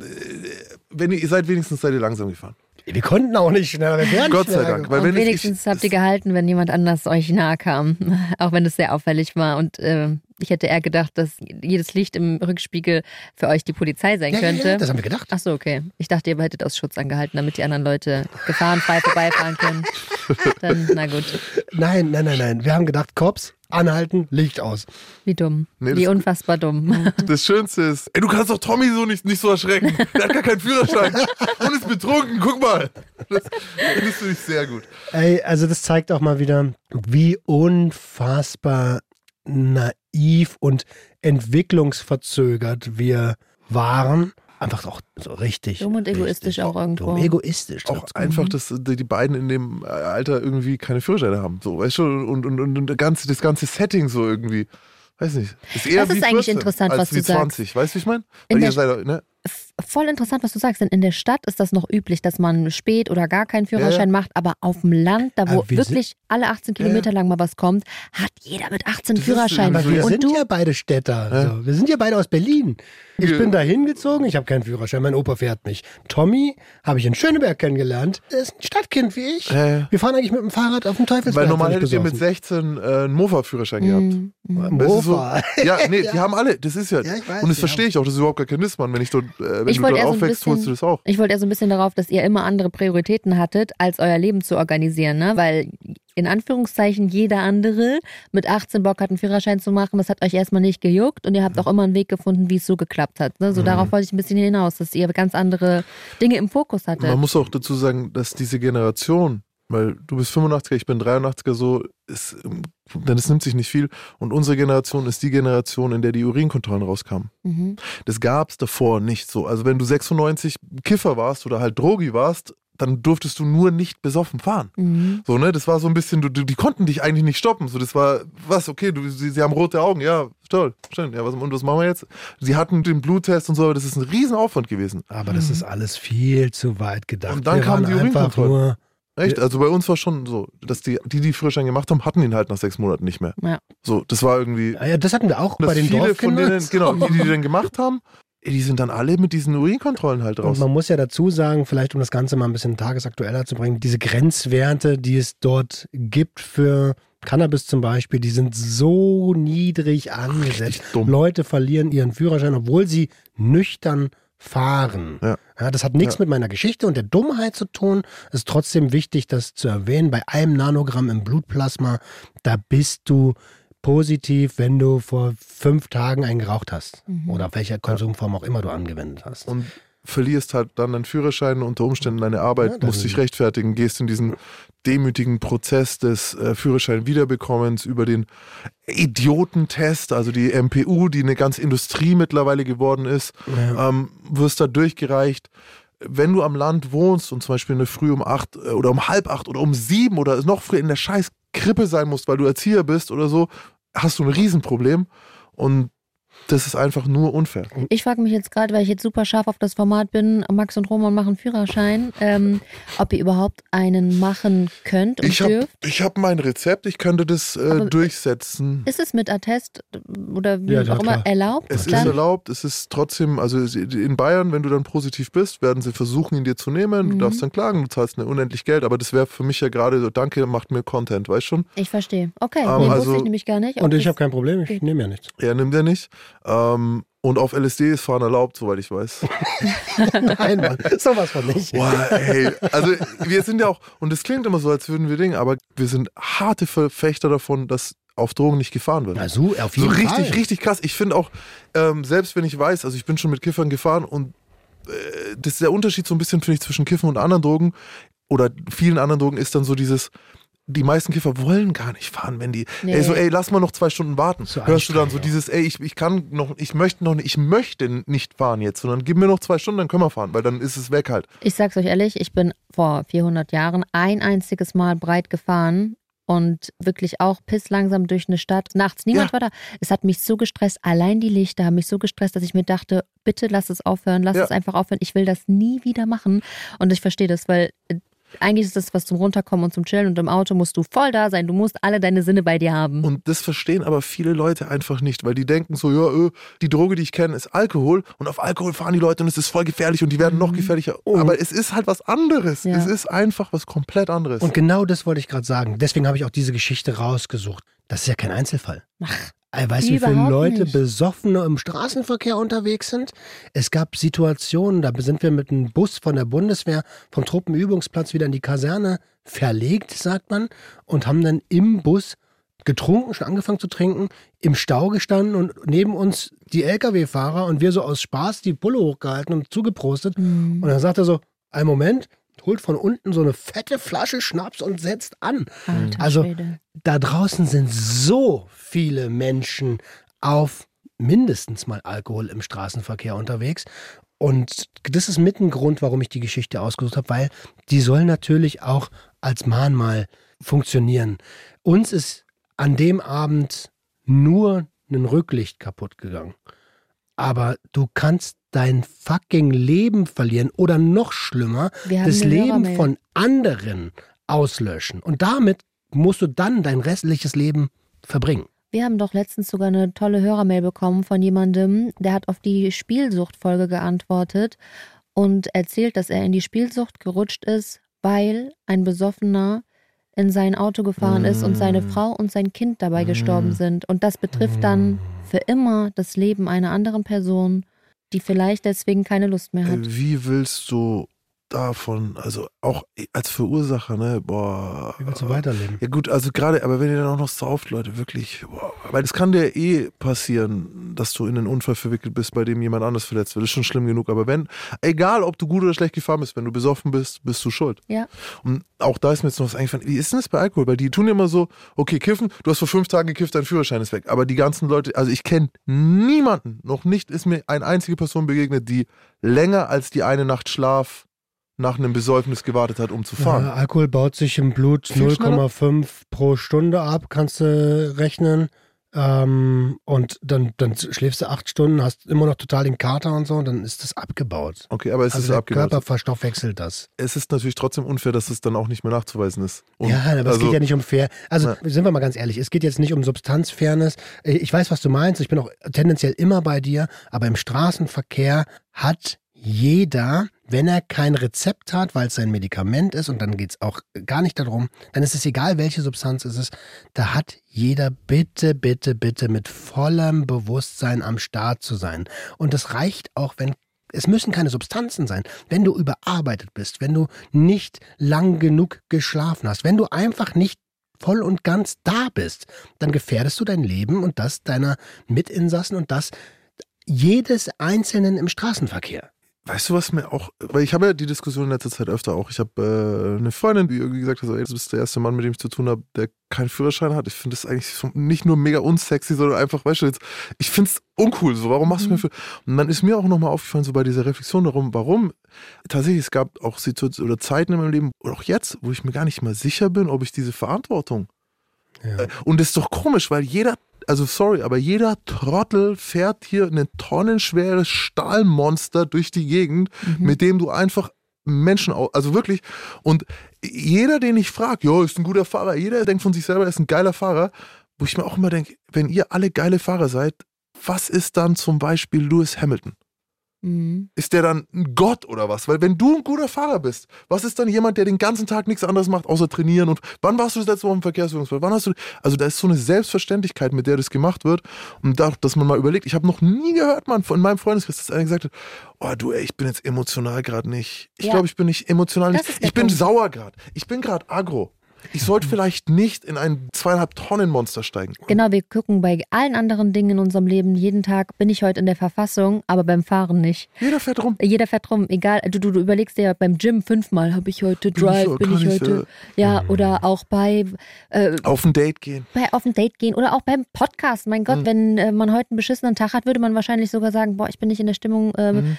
Wenn ihr, ihr seid wenigstens seid ihr langsam gefahren. Wir konnten auch nicht schneller. Wir wären Gott sei Dank. Weil ich, wenigstens ich, habt ihr gehalten, wenn jemand anders euch nahe kam. Auch wenn es sehr auffällig war. Und äh, Ich hätte eher gedacht, dass jedes Licht im Rückspiegel für euch die Polizei sein Ja, ja, könnte. ja, das haben wir gedacht. Ach so, okay. Ich dachte, ihr hättet aus Schutz angehalten, damit die anderen Leute gefahrenfrei vorbeifahren können. Dann, na gut. Nein, nein, nein, nein. Wir haben gedacht, Cops, anhalten, Licht aus. Wie dumm. Nee, Wie unfassbar dumm. Das Schönste ist, ey, du kannst doch Tommy so nicht, nicht so erschrecken. Der hat gar keinen Führerschein und ist betrunken. Guck mal. Das, das finde ich sehr gut. Ey, also das zeigt auch mal wieder, wie unfassbar naiv und entwicklungsverzögert wir waren. Einfach auch so richtig. Dumm und egoistisch richtig auch irgendwo. Dumm, egoistisch. Auch einfach, dass die beiden in dem Alter irgendwie keine Führerscheine haben. So, weißt du, und, und, und das, ganze, das ganze Setting so irgendwie. Weiß nicht. Ist eher Das ist wie eigentlich 14 interessant, was du sagst. 20. Weißt du, wie ich meine? In Weil ihr seid, ne? Voll interessant, was du sagst, denn in der Stadt ist das noch üblich, dass man spät oder gar keinen Führerschein macht, aber auf dem Land, da wo wir wirklich alle 18 Kilometer lang mal was kommt, hat jeder mit 18 Das ist- Führerschein. Aber wir Und sind du, ja beide Städter. So. Wir sind ja beide aus Berlin. Ich Ja. bin da hingezogen, ich habe keinen Führerschein, mein Opa fährt mich. Tommy habe ich in Schöneberg kennengelernt. Er ist ein Stadtkind wie ich. Ja, ja. Wir fahren eigentlich mit dem Fahrrad auf dem Teufelsberg. Weil normal hättet ihr mit besoffen. 16 äh, einen Mofa-Führerschein gehabt. Mhm. Das ist so, Mofa. ja, nee, die haben alle. Das ist ja. Ja, weiß, und das ja. verstehe ich auch. Das ist überhaupt gar kein Missmann. Wenn, ich äh, wenn Ich du wollte dort eher so aufwächst, bisschen- holst du das auch. Ich wollte ja so ein bisschen darauf, dass ihr immer andere Prioritäten hattet, als euer Leben zu organisieren, ne? Weil in Anführungszeichen jeder andere mit 18 Bock hat, einen Führerschein zu machen. Das hat euch erstmal nicht gejuckt und ihr habt auch immer einen Weg gefunden, wie es so geklappt hat. Ne? So Mhm. darauf wollte ich ein bisschen hinaus, dass ihr ganz andere Dinge im Fokus hattet. Man muss auch dazu sagen, dass diese Generation, weil du bist 85er, ich bin 83er, so, ist, denn es nimmt sich nicht viel. Und unsere Generation ist die Generation, in der die Urinkontrollen rauskamen. Mhm. Das gab es davor nicht so. Also wenn du 96 Kiffer warst oder halt Drogi warst, dann durftest du nur nicht besoffen fahren. Mhm. So, ne, das war so ein bisschen, du, du, die konnten dich eigentlich nicht stoppen. So, das war, was, okay, du, sie, sie haben rote Augen, ja, toll, schön, ja, was, und was machen wir jetzt? Sie hatten den Bluttest und so, aber das ist ein Riesenaufwand gewesen. Aber das ist alles viel zu weit gedacht. Und dann wir kamen waren die einfach Urinkontrollen. Echt? Also bei uns war schon so, dass die, die, die Führerschein gemacht haben, hatten ihn halt nach sechs Monaten nicht mehr. Ja. So, das war irgendwie, Ah Ja, das hatten wir auch bei den viele von denen, genau, die, die den gemacht haben, die sind dann alle mit diesen Urinkontrollen halt Und raus. man muss ja dazu sagen, vielleicht um das Ganze mal ein bisschen tagesaktueller zu bringen, diese Grenzwerte, die es dort gibt für Cannabis zum Beispiel, die sind so niedrig angesetzt. Leute verlieren ihren Führerschein, obwohl sie nüchtern fahren. Ja. das hat nichts Ja. mit meiner Geschichte und der Dummheit zu tun. Es ist trotzdem wichtig, das zu erwähnen. Bei einem Nanogramm im Blutplasma, da bist du positiv, wenn du vor fünf Tagen einen geraucht hast. Mhm. Oder welcher Konsumform auch immer du angewendet hast. und verlierst halt dann deinen Führerschein, unter Umständen deine Arbeit, Ja, musst dich rechtfertigen, gehst in diesen demütigen Prozess des äh, Führerschein wiederbekommens über den Idiotentest, also die MPU, die eine ganze Industrie mittlerweile geworden ist, Ja. ähm, wirst da durchgereicht. Wenn du am Land wohnst und zum Beispiel in der Früh um acht äh, oder um halb acht oder um sieben oder noch früher in der scheiß Krippe sein musst, weil du Erzieher bist oder so, hast du ein Riesenproblem und das ist einfach nur unfair. Ich frage mich jetzt gerade, weil ich jetzt super scharf auf das Format bin, Max und Roman machen Führerschein, ähm, ob ihr überhaupt einen machen könnt und Ich habe dürft. ich hab mein Rezept, ich könnte das äh, durchsetzen. Ist es mit Attest oder wie Ja, auch ja, immer klar. erlaubt? Es Dann- ist erlaubt, es ist trotzdem, also in Bayern, wenn du dann positiv bist, werden sie versuchen, ihn dir zu nehmen. Du Mhm. darfst dann klagen, du zahlst eine unendlich Geld, aber das wäre für mich ja gerade so, danke, macht mir Content, weißt schon? Ich verstehe. Okay, Ähm, nee, also- wusste ich nämlich gar nicht. Und ich habe kein Problem, ich nehme ja nichts. Er nimmt er nicht. Ähm, und auf LSD ist Fahren erlaubt, soweit ich weiß. Nein, Mann, sowas von nicht. Boah, ey. Also wir sind ja auch, und es klingt immer so, als würden wir Dinge, aber wir sind harte Verfechter davon, dass auf Drogen nicht gefahren wird. Also, auf So jeden richtig, Fall. richtig krass. Ich finde auch, ähm, selbst wenn ich weiß, also ich bin schon mit Kiffern gefahren und äh, das ist der Unterschied so ein bisschen, finde ich, zwischen Kiffen und anderen Drogen oder vielen anderen Drogen ist dann so dieses, die meisten Kiffer wollen gar nicht fahren, wenn die, Nee. ey, so, ey, lass mal noch zwei Stunden warten. So Hörst du dann so dieses, ey, ich, ich kann noch, ich möchte noch nicht, ich möchte nicht fahren jetzt, sondern gib mir noch zwei Stunden, dann können wir fahren, weil dann ist es weg halt. Ich sag's euch ehrlich, ich bin vor 400 Jahren ein einziges Mal breit gefahren und wirklich auch pisslangsam durch eine Stadt. Nachts niemand Ja. war da. Es hat mich so gestresst. Allein die Lichter haben mich so gestresst, dass ich mir dachte, bitte lass es aufhören, lass Ja. es einfach aufhören. Ich will das nie wieder machen. Und ich verstehe das, weil äh, eigentlich ist das was zum Runterkommen und zum Chillen und im Auto musst du voll da sein. Du musst alle deine Sinne bei dir haben. Und das verstehen aber viele Leute einfach nicht, weil die denken so, ja, öh, die Droge, die ich kenne, ist Alkohol und auf Alkohol fahren die Leute und es ist voll gefährlich und die werden noch gefährlicher. Aber es ist halt was anderes. Mhm. Ja. Es ist einfach was komplett anderes. Und genau das wollte ich gerade sagen. Deswegen habe ich auch diese Geschichte rausgesucht. Das ist ja kein Einzelfall. Ey, weißt du, wie viele Leute nicht. Besoffene im Straßenverkehr unterwegs sind? Es gab Situationen, da sind wir mit einem Bus von der Bundeswehr vom Truppenübungsplatz wieder in die Kaserne verlegt, sagt man, und haben dann im Bus getrunken, schon angefangen zu trinken, im Stau gestanden und neben uns die Lkw-Fahrer und wir so aus Spaß die Pulle hochgehalten und zugeprostet. Mhm. Und dann sagt er so, einen Moment, holt von unten so eine fette Flasche Schnaps und setzt an. Alter Also Schwede. da draußen sind so viele Menschen auf mindestens mal Alkohol im Straßenverkehr unterwegs. Und das ist mit ein Grund, warum ich die Geschichte ausgesucht habe, weil die soll natürlich auch als Mahnmal funktionieren. Uns ist an dem Abend nur ein Rücklicht kaputt gegangen. Aber du kannst dein fucking Leben verlieren oder noch schlimmer, das Leben von anderen auslöschen. Und damit musst du dann dein restliches Leben verbringen. Wir haben doch letztens sogar eine tolle Hörermail bekommen von jemandem, der hat auf die Spielsuchtfolge geantwortet und erzählt, dass er in die Spielsucht gerutscht ist, weil ein Besoffener in sein Auto gefahren ist und seine Mm. Frau und sein Kind dabei gestorben sind. Und das betrifft Mm. dann für immer das Leben einer anderen Person, die vielleicht deswegen keine Lust mehr hat. Wie willst du davon, also auch als Verursacher, ne, boah. Wie willst du weiterleben? Ja gut, also gerade, aber wenn ihr dann auch noch sauft, Leute, wirklich, boah, weil es kann dir eh passieren, dass du in einen Unfall verwickelt bist, bei dem jemand anders verletzt wird. Das ist schon schlimm genug. Aber wenn, egal ob du gut oder schlecht gefahren bist, wenn du besoffen bist, bist du schuld. Ja. Und auch da ist mir jetzt noch was eingefallen. Wie ist denn das bei Alkohol? Weil die tun immer so, okay, kiffen, du hast vor fünf Tagen gekifft, dein Führerschein ist weg. Aber die ganzen Leute, also ich kenne niemanden, noch nicht ist mir eine einzige Person begegnet, die länger als die eine Nacht Schlaf nach einem Besäufnis gewartet hat, um zu fahren. Ja, Alkohol baut sich im Blut Viel schneller? 0,5 pro Stunde ab, kannst du rechnen. Ähm, und dann, dann schläfst du acht Stunden, hast immer noch total den Kater und so, und dann ist das abgebaut. Okay, aber es also ist der abgebaut. Körper verstoffwechselt das. Es ist natürlich trotzdem unfair, dass es dann auch nicht mehr nachzuweisen ist. Und ja, aber es also, geht ja nicht um fair. Also Ja. sind wir mal ganz ehrlich, es geht jetzt nicht um Substanzfairness. Ich weiß, was du meinst. Ich bin auch tendenziell immer bei dir, aber im Straßenverkehr hat jeder, wenn er kein Rezept hat, weil es sein Medikament ist, und dann geht es auch gar nicht darum, dann ist es egal, welche Substanz es ist, da hat jeder bitte, bitte, bitte mit vollem Bewusstsein am Start zu sein. Und es reicht auch, wenn es müssen keine Substanzen sein. Wenn du überarbeitet bist, wenn du nicht lang genug geschlafen hast, wenn du einfach nicht voll und ganz da bist, dann gefährdest du dein Leben und das deiner Mitinsassen und das jedes Einzelnen im Straßenverkehr. Weißt du, was mir auch, weil ich habe ja die Diskussion in letzter Zeit öfter auch. Ich habe äh, eine Freundin, die irgendwie gesagt hat, so, ey, du bist der erste Mann, mit dem ich zu tun habe, der keinen Führerschein hat. Ich finde das eigentlich nicht nur mega unsexy, sondern einfach, weißt du, jetzt, ich finde es uncool. So, warum machst du mir für. Und dann ist mir auch nochmal aufgefallen, so bei dieser Reflexion darum, warum tatsächlich, es gab auch Situationen oder Zeiten in meinem Leben, und auch jetzt, wo ich mir gar nicht mal sicher bin, ob ich diese Verantwortung Ja. Äh, Und das ist doch komisch, weil jeder, also sorry, aber jeder Trottel fährt hier ein tonnenschweres Stahlmonster durch die Gegend, Mhm. mit dem du einfach Menschen, also wirklich, und jeder, den ich frage, jo, ist ein guter Fahrer, jeder denkt von sich selber, er ist ein geiler Fahrer, wo ich mir auch immer denke, wenn ihr alle geile Fahrer seid, was ist dann zum Beispiel Lewis Hamilton? Mhm. Ist der dann ein Gott oder was? Weil wenn du ein guter Fahrer bist, was ist dann jemand, der den ganzen Tag nichts anderes macht, außer trainieren? Und wann warst du das letzte Mal im Verkehrsführungsfall? Wann hast du, also da ist so eine Selbstverständlichkeit, mit der das gemacht wird. Und da, dass man mal überlegt, ich habe noch nie gehört, man, von meinem Freundeskreis, dass einer gesagt hat, oh du, ey, ich bin jetzt emotional gerade nicht. Ich Ja. glaube, ich bin nicht emotional nicht. Ich bin Punkt. sauer gerade. Ich bin gerade agro. Ich sollte vielleicht nicht in ein zweieinhalb Tonnen Monster steigen. Genau, wir gucken bei allen anderen Dingen in unserem Leben jeden Tag, bin ich heute in der Verfassung, aber beim Fahren nicht. Jeder fährt rum. Jeder fährt rum, egal, du, du, du überlegst dir ja beim Gym fünfmal, habe ich heute Bin ich Drive, bin ich ich, heute, ja, oder auch bei, äh, Auf ein Date gehen. bei auf ein Date gehen oder auch beim Podcast. Mein Mhm. Gott, wenn äh, man heute einen beschissenen Tag hat, würde man wahrscheinlich sogar sagen, boah, ich bin nicht in der Stimmung, äh, Mhm.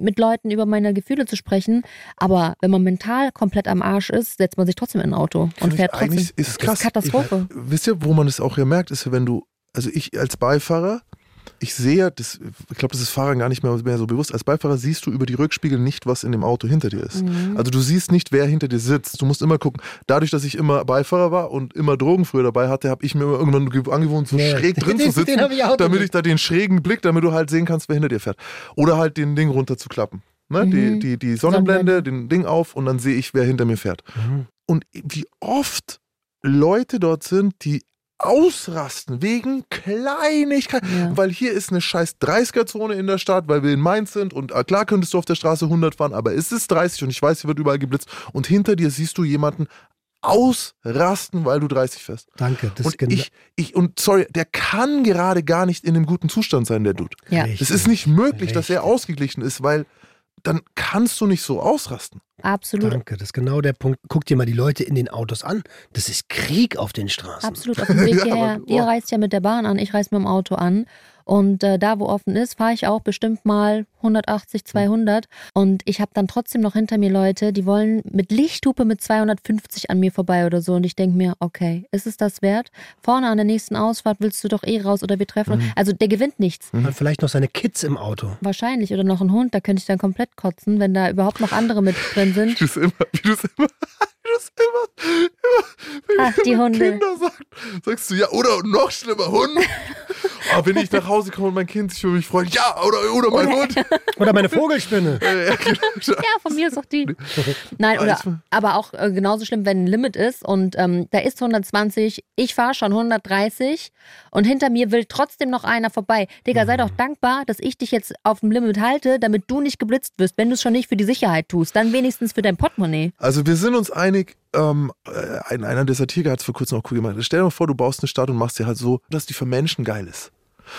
mit Leuten über meine Gefühle zu sprechen. Aber wenn man mental komplett am Arsch ist, setzt man sich trotzdem in ein Auto und ich fährt trotzdem. Eigentlich ist es krass. Ist Katastrophe. Wisst ihr, wo man es auch ja merkt, ist, wenn du, also ich als Beifahrer, ich sehe, das, ich glaube, das ist Fahrern gar nicht mehr, mehr so bewusst. Als Beifahrer siehst du über die Rückspiegel nicht, was in dem Auto hinter dir ist. Mhm. Also du siehst nicht, wer hinter dir sitzt. Du musst immer gucken. Dadurch, dass ich immer Beifahrer war und immer Drogen früher dabei hatte, habe ich mir immer irgendwann ge- angewohnt, so Nee. schräg drin zu sitzen, ich damit ich da den schrägen Blick, damit du halt sehen kannst, wer hinter dir fährt. Oder halt den Ding runterzuklappen. Ne? Die, Mhm. die, die Sonnenblende, Sonnenblende. den Ding auf und dann sehe ich, wer hinter mir fährt. Und wie oft Leute dort sind, die ausrasten wegen Kleinigkeiten. Ja. Weil hier ist eine scheiß 30er-Zone in der Stadt, weil wir in Mainz sind und äh, klar könntest du auf der Straße 100 fahren, aber es ist 30 und ich weiß, hier wird überall geblitzt und hinter dir siehst du jemanden ausrasten, weil du 30 fährst. Danke. Das und ist genau- ich, ich, und sorry, der kann gerade gar nicht in einem guten Zustand sein, der Dude. Ja, Richtig. Es ist nicht möglich, dass er Richtig. ausgeglichen ist, weil dann kannst du nicht so ausrasten. absolut. Danke, das ist genau der Punkt. Guck dir mal die Leute in den Autos an. Das ist Krieg auf den Straßen. Absolut. Auf dem Weg Ja, hierher. aber- Ihr boah. reist ja mit der Bahn an, ich reise mit dem Auto an. Und äh, da, wo offen ist, fahre ich auch bestimmt mal 180, 200. Und ich habe dann trotzdem noch hinter mir Leute, die wollen mit Lichthupe mit 250 an mir vorbei oder so. Und ich denke mir, okay, ist es das wert? Vorne an der nächsten Ausfahrt willst du doch eh raus oder wir treffen. uns. Also der gewinnt nichts. Hat vielleicht noch seine Kids im Auto. Wahrscheinlich. Oder noch ein Hund, da könnte ich dann komplett kotzen, wenn da überhaupt noch andere mit drin sind. Wie du immer, wie du es immer, immer, immer, Ach, die immer Hunde. Kinder sagt, sagst du ja, oder noch schlimmer, Hund. Aber wenn ich nach Hause komme und mein Kind sich über mich freut, ja, oder, oder mein Hund. Oder meine Vogelspinne. Ja, genau. Ja, von mir ist auch die. Nein, oder, aber auch äh, genauso schlimm, wenn ein Limit ist und ähm, da ist 120, ich fahre schon 130 und hinter mir will trotzdem noch einer vorbei. Digga, sei doch dankbar, dass ich dich jetzt auf dem Limit halte, damit du nicht geblitzt wirst. Wenn du es schon nicht für die Sicherheit tust, dann wenigstens für dein Portemonnaie. Also wir sind uns einig, ähm, äh, ein- einer der Satiriker hat es vor kurzem auch cool gemacht. Stell dir mal vor, du baust eine Stadt und machst sie halt so, dass die für Menschen geil ist.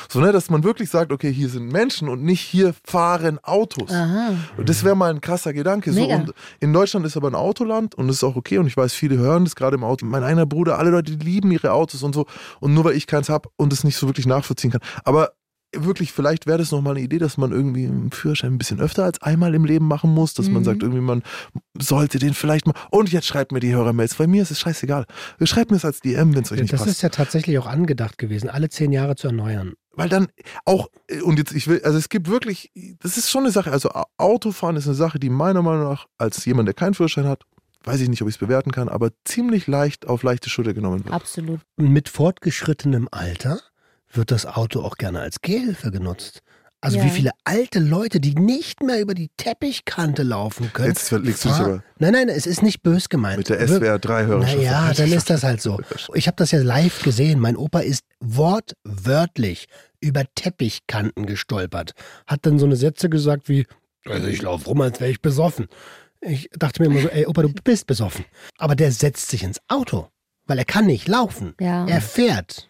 So, ne, dass man wirklich sagt, okay, hier sind Menschen und nicht hier fahren Autos. Aha. Und das wäre mal ein krasser Gedanke. So, und in Deutschland ist aber ein Autoland und das ist auch okay und ich weiß, viele hören das gerade im Auto. Mein einer Bruder, alle Leute die lieben ihre Autos und so. Und nur weil ich keins habe und es nicht so wirklich nachvollziehen kann. Aber wirklich, vielleicht wäre das nochmal eine Idee, dass man irgendwie einen Führerschein ein bisschen öfter als einmal im Leben machen muss, dass man Mhm. sagt, irgendwie man sollte den vielleicht mal. Und jetzt schreibt mir die Hörermails. Bei mir ist es scheißegal. Schreibt mir es als DM, wenn es euch nicht Das passt. ist ja tatsächlich auch angedacht gewesen, alle zehn Jahre zu erneuern. Weil dann auch, äh, und jetzt, ich will, also es gibt wirklich, das ist schon eine Sache, also Autofahren ist eine Sache, die meiner Meinung nach, als jemand, der keinen Führerschein hat, weiß ich nicht, ob ich es bewerten kann, aber ziemlich leicht auf leichte Schulter genommen wird. Absolut. Mit fortgeschrittenem Alter wird das Auto auch gerne als Gehhilfe genutzt. Also Ja. wie viele alte Leute, die nicht mehr über die Teppichkante laufen können. Jetzt legst du aber Nein, nein, es ist nicht bös gemeint. mit der SWR 3 Hörerschaft. Naja, dann ist das halt so. Ich habe das ja live gesehen. Mein Opa ist wortwörtlich über Teppichkanten gestolpert. Hat dann so eine Sätze gesagt wie, also ich laufe rum, als wäre ich besoffen. Ich dachte mir immer so, ey Opa, du bist besoffen. Aber der setzt sich ins Auto, weil er kann nicht laufen. Ja. Er fährt.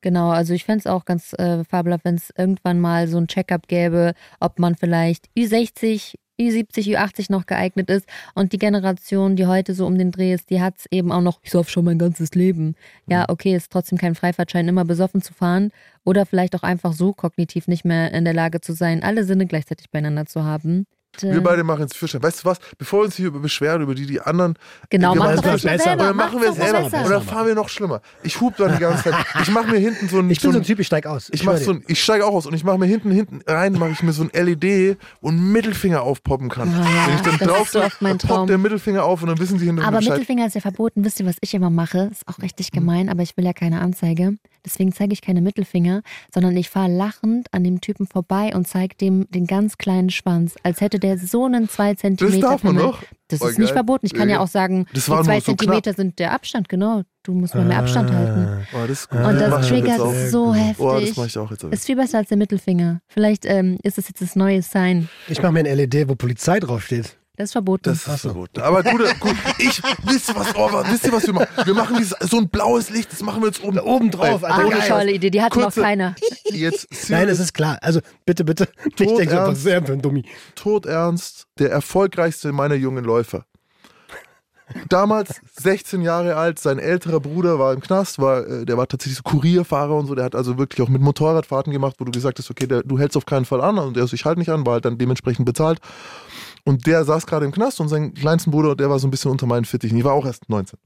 Genau, also ich fände es auch ganz äh, fabelhaft, wenn es irgendwann mal so ein Check-up gäbe, ob man vielleicht Ü60, Ü70, Ü80 noch geeignet ist. Und die Generation, die heute so um den Dreh ist, die hat es eben auch noch, ich sauf schon mein ganzes Leben. Ja, okay, ist trotzdem kein Freifahrtschein, immer besoffen zu fahren. Oder vielleicht auch einfach so kognitiv nicht mehr in der Lage zu sein, alle Sinne gleichzeitig beieinander zu haben. Wir beide machen jetzt Führerschein. Weißt du was? Bevor wir uns hier beschweren über die, die anderen. Genau, wir mach machen erst mal selber. Oder mach machen wir mal selber. Oder fahren wir noch schlimmer. Ich hub dann die ganze Zeit. Ich mache mir hinten so ein. Ich bin so ein Typ, ich steig aus. Ich, mach so ein, ich steige auch aus und ich mache mir hinten, hinten rein, mache ich mir so ein LED und einen Mittelfinger aufpoppen kann. Ah, ja, Wenn ich dann drauf so poppt der Mittelfinger auf und dann wissen sie hinter Aber. Mittelfinger ist ja verboten. Wisst ihr, was ich immer mache? Ist auch richtig Hm. gemein, aber ich will ja keine Anzeige. Deswegen zeige ich keine Mittelfinger, sondern ich fahre lachend an dem Typen vorbei und zeige dem den ganz kleinen Schwanz, als hätte der so einen zwei Zentimeter darf man doch? Das ist nicht geil. verboten. Ich kann ja Ja. auch sagen, Das die war zwei nur so Zentimeter sind der Abstand, genau. Du musst mal mehr Abstand halten. Oh, das ist gut. Und das triggert auch. so heftig. Oh, das mache ich auch jetzt. Ist viel besser als der Mittelfinger. Vielleicht ähm, ist das jetzt das neue Sign. Ich mache mir ein LED, wo Polizei draufsteht. Das ist verboten. Das ist verboten. Aber gut, gut. Ich, wisst ihr was, oh, wisst ihr was wir machen? Wir machen dieses, so ein blaues Licht, das machen wir jetzt oben. oben drauf, Alter, ohne eine tolle Idee. Die hat noch keiner. Jetzt Nein, es ist klar. Also bitte, bitte. Ich denke was ernst. ist er für ein Dummi? todernst der erfolgreichste meiner jungen Läufer. Damals 16 Jahre alt, sein älterer Bruder war im Knast, war, äh, der war tatsächlich so Kurierfahrer und so, der hat also wirklich auch mit Motorradfahrten gemacht, wo du gesagt hast, okay, der, du hältst auf keinen Fall an und der so, ich halte nicht an, war halt dann dementsprechend bezahlt. Und der saß gerade im Knast und sein kleinsten Bruder, der war so ein bisschen unter meinen Fittichen, die war auch erst 19.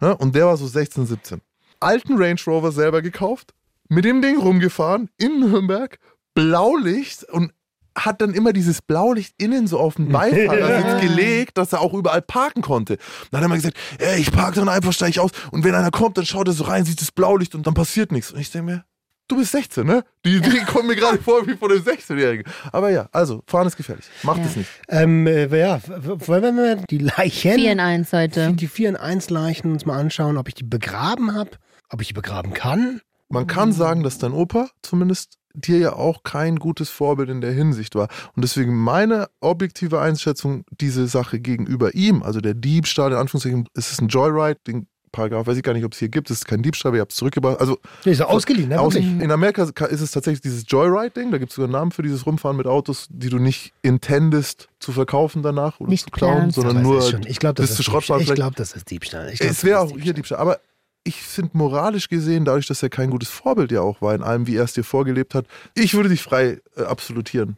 Ne? Und der war so 16, 17. Alten Range Rover selber gekauft, mit dem Ding rumgefahren in Nürnberg, Blaulicht und hat dann immer dieses Blaulicht innen so auf den Beifahrersitz gelegt, dass er auch überall parken konnte. Dann hat er mal gesagt, ey, ich parke dann einfach, steige ich aus und wenn einer kommt, dann schaut er so rein, sieht das Blaulicht und dann passiert nichts. Und ich denke mir, du bist 16, ne? Die Idee kommt mir gerade vor wie von einem 16-Jährigen. Aber ja, also, fahren ist gefährlich. Macht Ja. es nicht. Ähm, äh, ja, wollen wir die Leichen, 4 in 1 heute. die 4 in 1 Leichen uns mal anschauen, ob ich die begraben habe? Ob ich ihn begraben kann? Man kann sagen, dass dein Opa zumindest dir ja auch kein gutes Vorbild in der Hinsicht war. Und deswegen meine objektive Einschätzung, diese Sache gegenüber ihm, also der Diebstahl, in Anführungszeichen, es ist ein Joyride, den Paragraph weiß ich gar nicht, ob es hier gibt, es ist kein Diebstahl, ihr habt es zurückgebracht. Also, Nee, ist ja ausgeliehen, ne? aus, in Amerika ist es tatsächlich dieses Joyride-Ding, da gibt es sogar einen Namen für dieses Rumfahren mit Autos, die du nicht intendest zu verkaufen danach oder Nicht zu klauen, planst. sondern nur schon, ich glaube, das, bis ist zu Schrottfahren. Ich glaube, das ist Diebstahl. Ich glaub, Es das wäre auch hier Diebstahl. Diebstahl. Aber ich finde moralisch gesehen, dadurch, dass er kein gutes Vorbild ja auch war in allem, wie er es dir vorgelebt hat, ich würde dich frei äh, absolutieren.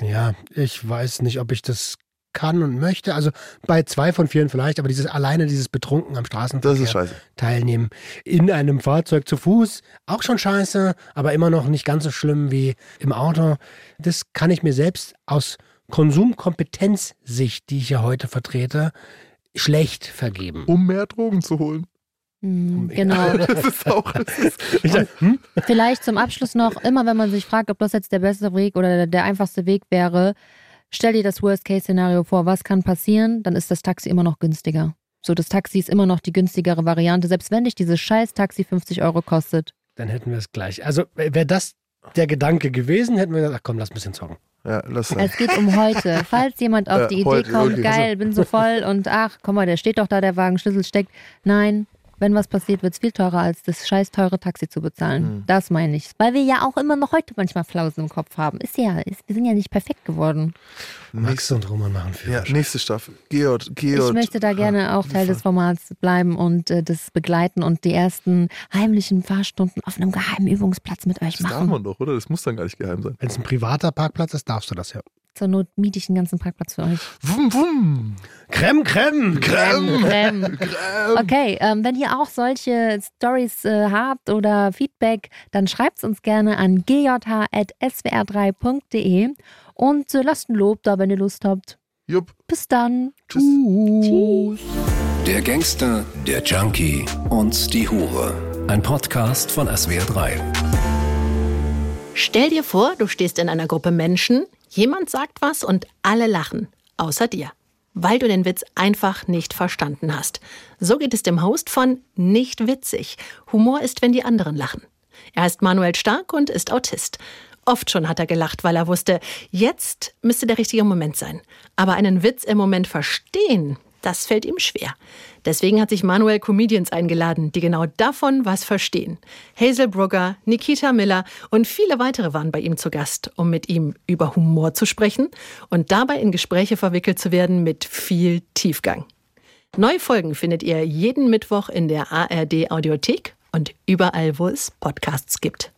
Ja, ich weiß nicht, ob ich das kann und möchte. Also bei zwei von vielen vielleicht, aber dieses alleine dieses Betrunken am Straßenverkehr Das ist scheiße. teilnehmen in einem Fahrzeug zu Fuß, auch schon scheiße, aber immer noch nicht ganz so schlimm wie im Auto. Das kann ich mir selbst aus Konsumkompetenzsicht, die ich ja heute vertrete, schlecht vergeben. Um mehr Drogen zu holen. Hm, genau. Auch. Hm? Vielleicht zum Abschluss noch, immer wenn man sich fragt, ob das jetzt der beste Weg oder der, der einfachste Weg wäre, stell dir das Worst-Case-Szenario vor, was kann passieren, dann ist das Taxi immer noch günstiger. So, das Taxi ist immer noch die günstigere Variante, selbst wenn dich dieses scheiß Taxi 50 Euro kostet. Dann hätten wir es gleich. Also wäre das der Gedanke gewesen, hätten wir gesagt, ach komm, lass ein bisschen zocken. ja, lass sein. Es geht um heute. Falls jemand auf Äh, die Idee heute, kommt, okay. geil, bin so voll und ach, guck mal, der steht doch da, der Wagen, Schlüssel steckt. Nein, wenn was passiert, wird es viel teurer, als das scheiß teure Taxi zu bezahlen. Mhm. Das meine ich. Weil wir ja auch immer noch heute manchmal Flausen im Kopf haben. Ist ja, ist, wir sind ja nicht perfekt geworden. Max und Roman machen Ja, Führerschein. nächste Staffel. Georg, Georg. Ich möchte da gerne auch Teil des Formats bleiben und äh, das begleiten und die ersten heimlichen Fahrstunden auf einem geheimen Übungsplatz mit euch Das darf machen. man doch, oder? Das muss dann gar nicht geheim sein. Wenn es ein privater Parkplatz ist, darfst du das ja. Zur Not miete ich den ganzen Parkplatz für euch. Wum, wum. Creme, Creme! Creme. Ähm, Okay, ähm, wenn ihr auch solche Stories äh, habt oder Feedback, dann schreibt es uns gerne an gjh.swr3.de und äh, lasst ein Lob da, wenn ihr Lust habt. Jupp. Bis dann. Tschüss. Tschüss. Der Gangster, der Junkie und die Hure. Ein Podcast von SWR3. Stell dir vor, du stehst in einer Gruppe Menschen, jemand sagt was und alle lachen, außer dir, weil du den Witz einfach nicht verstanden hast. So geht es dem Host von Nicht witzig. Humor ist, wenn die anderen lachen. Er heißt Manuel Stark und ist Autist. Oft schon hat er gelacht, weil er wusste, jetzt müsste der richtige Moment sein. Aber einen Witz im Moment verstehen, das fällt ihm schwer. Deswegen hat sich Manuel Comedians eingeladen, die genau davon was verstehen. Hazel Brugger, Nikita Miller und viele weitere waren bei ihm zu Gast, um mit ihm über Humor zu sprechen und dabei in Gespräche verwickelt zu werden mit viel Tiefgang. Neue Folgen findet ihr jeden Mittwoch in der ARD Audiothek und überall, wo es Podcasts gibt.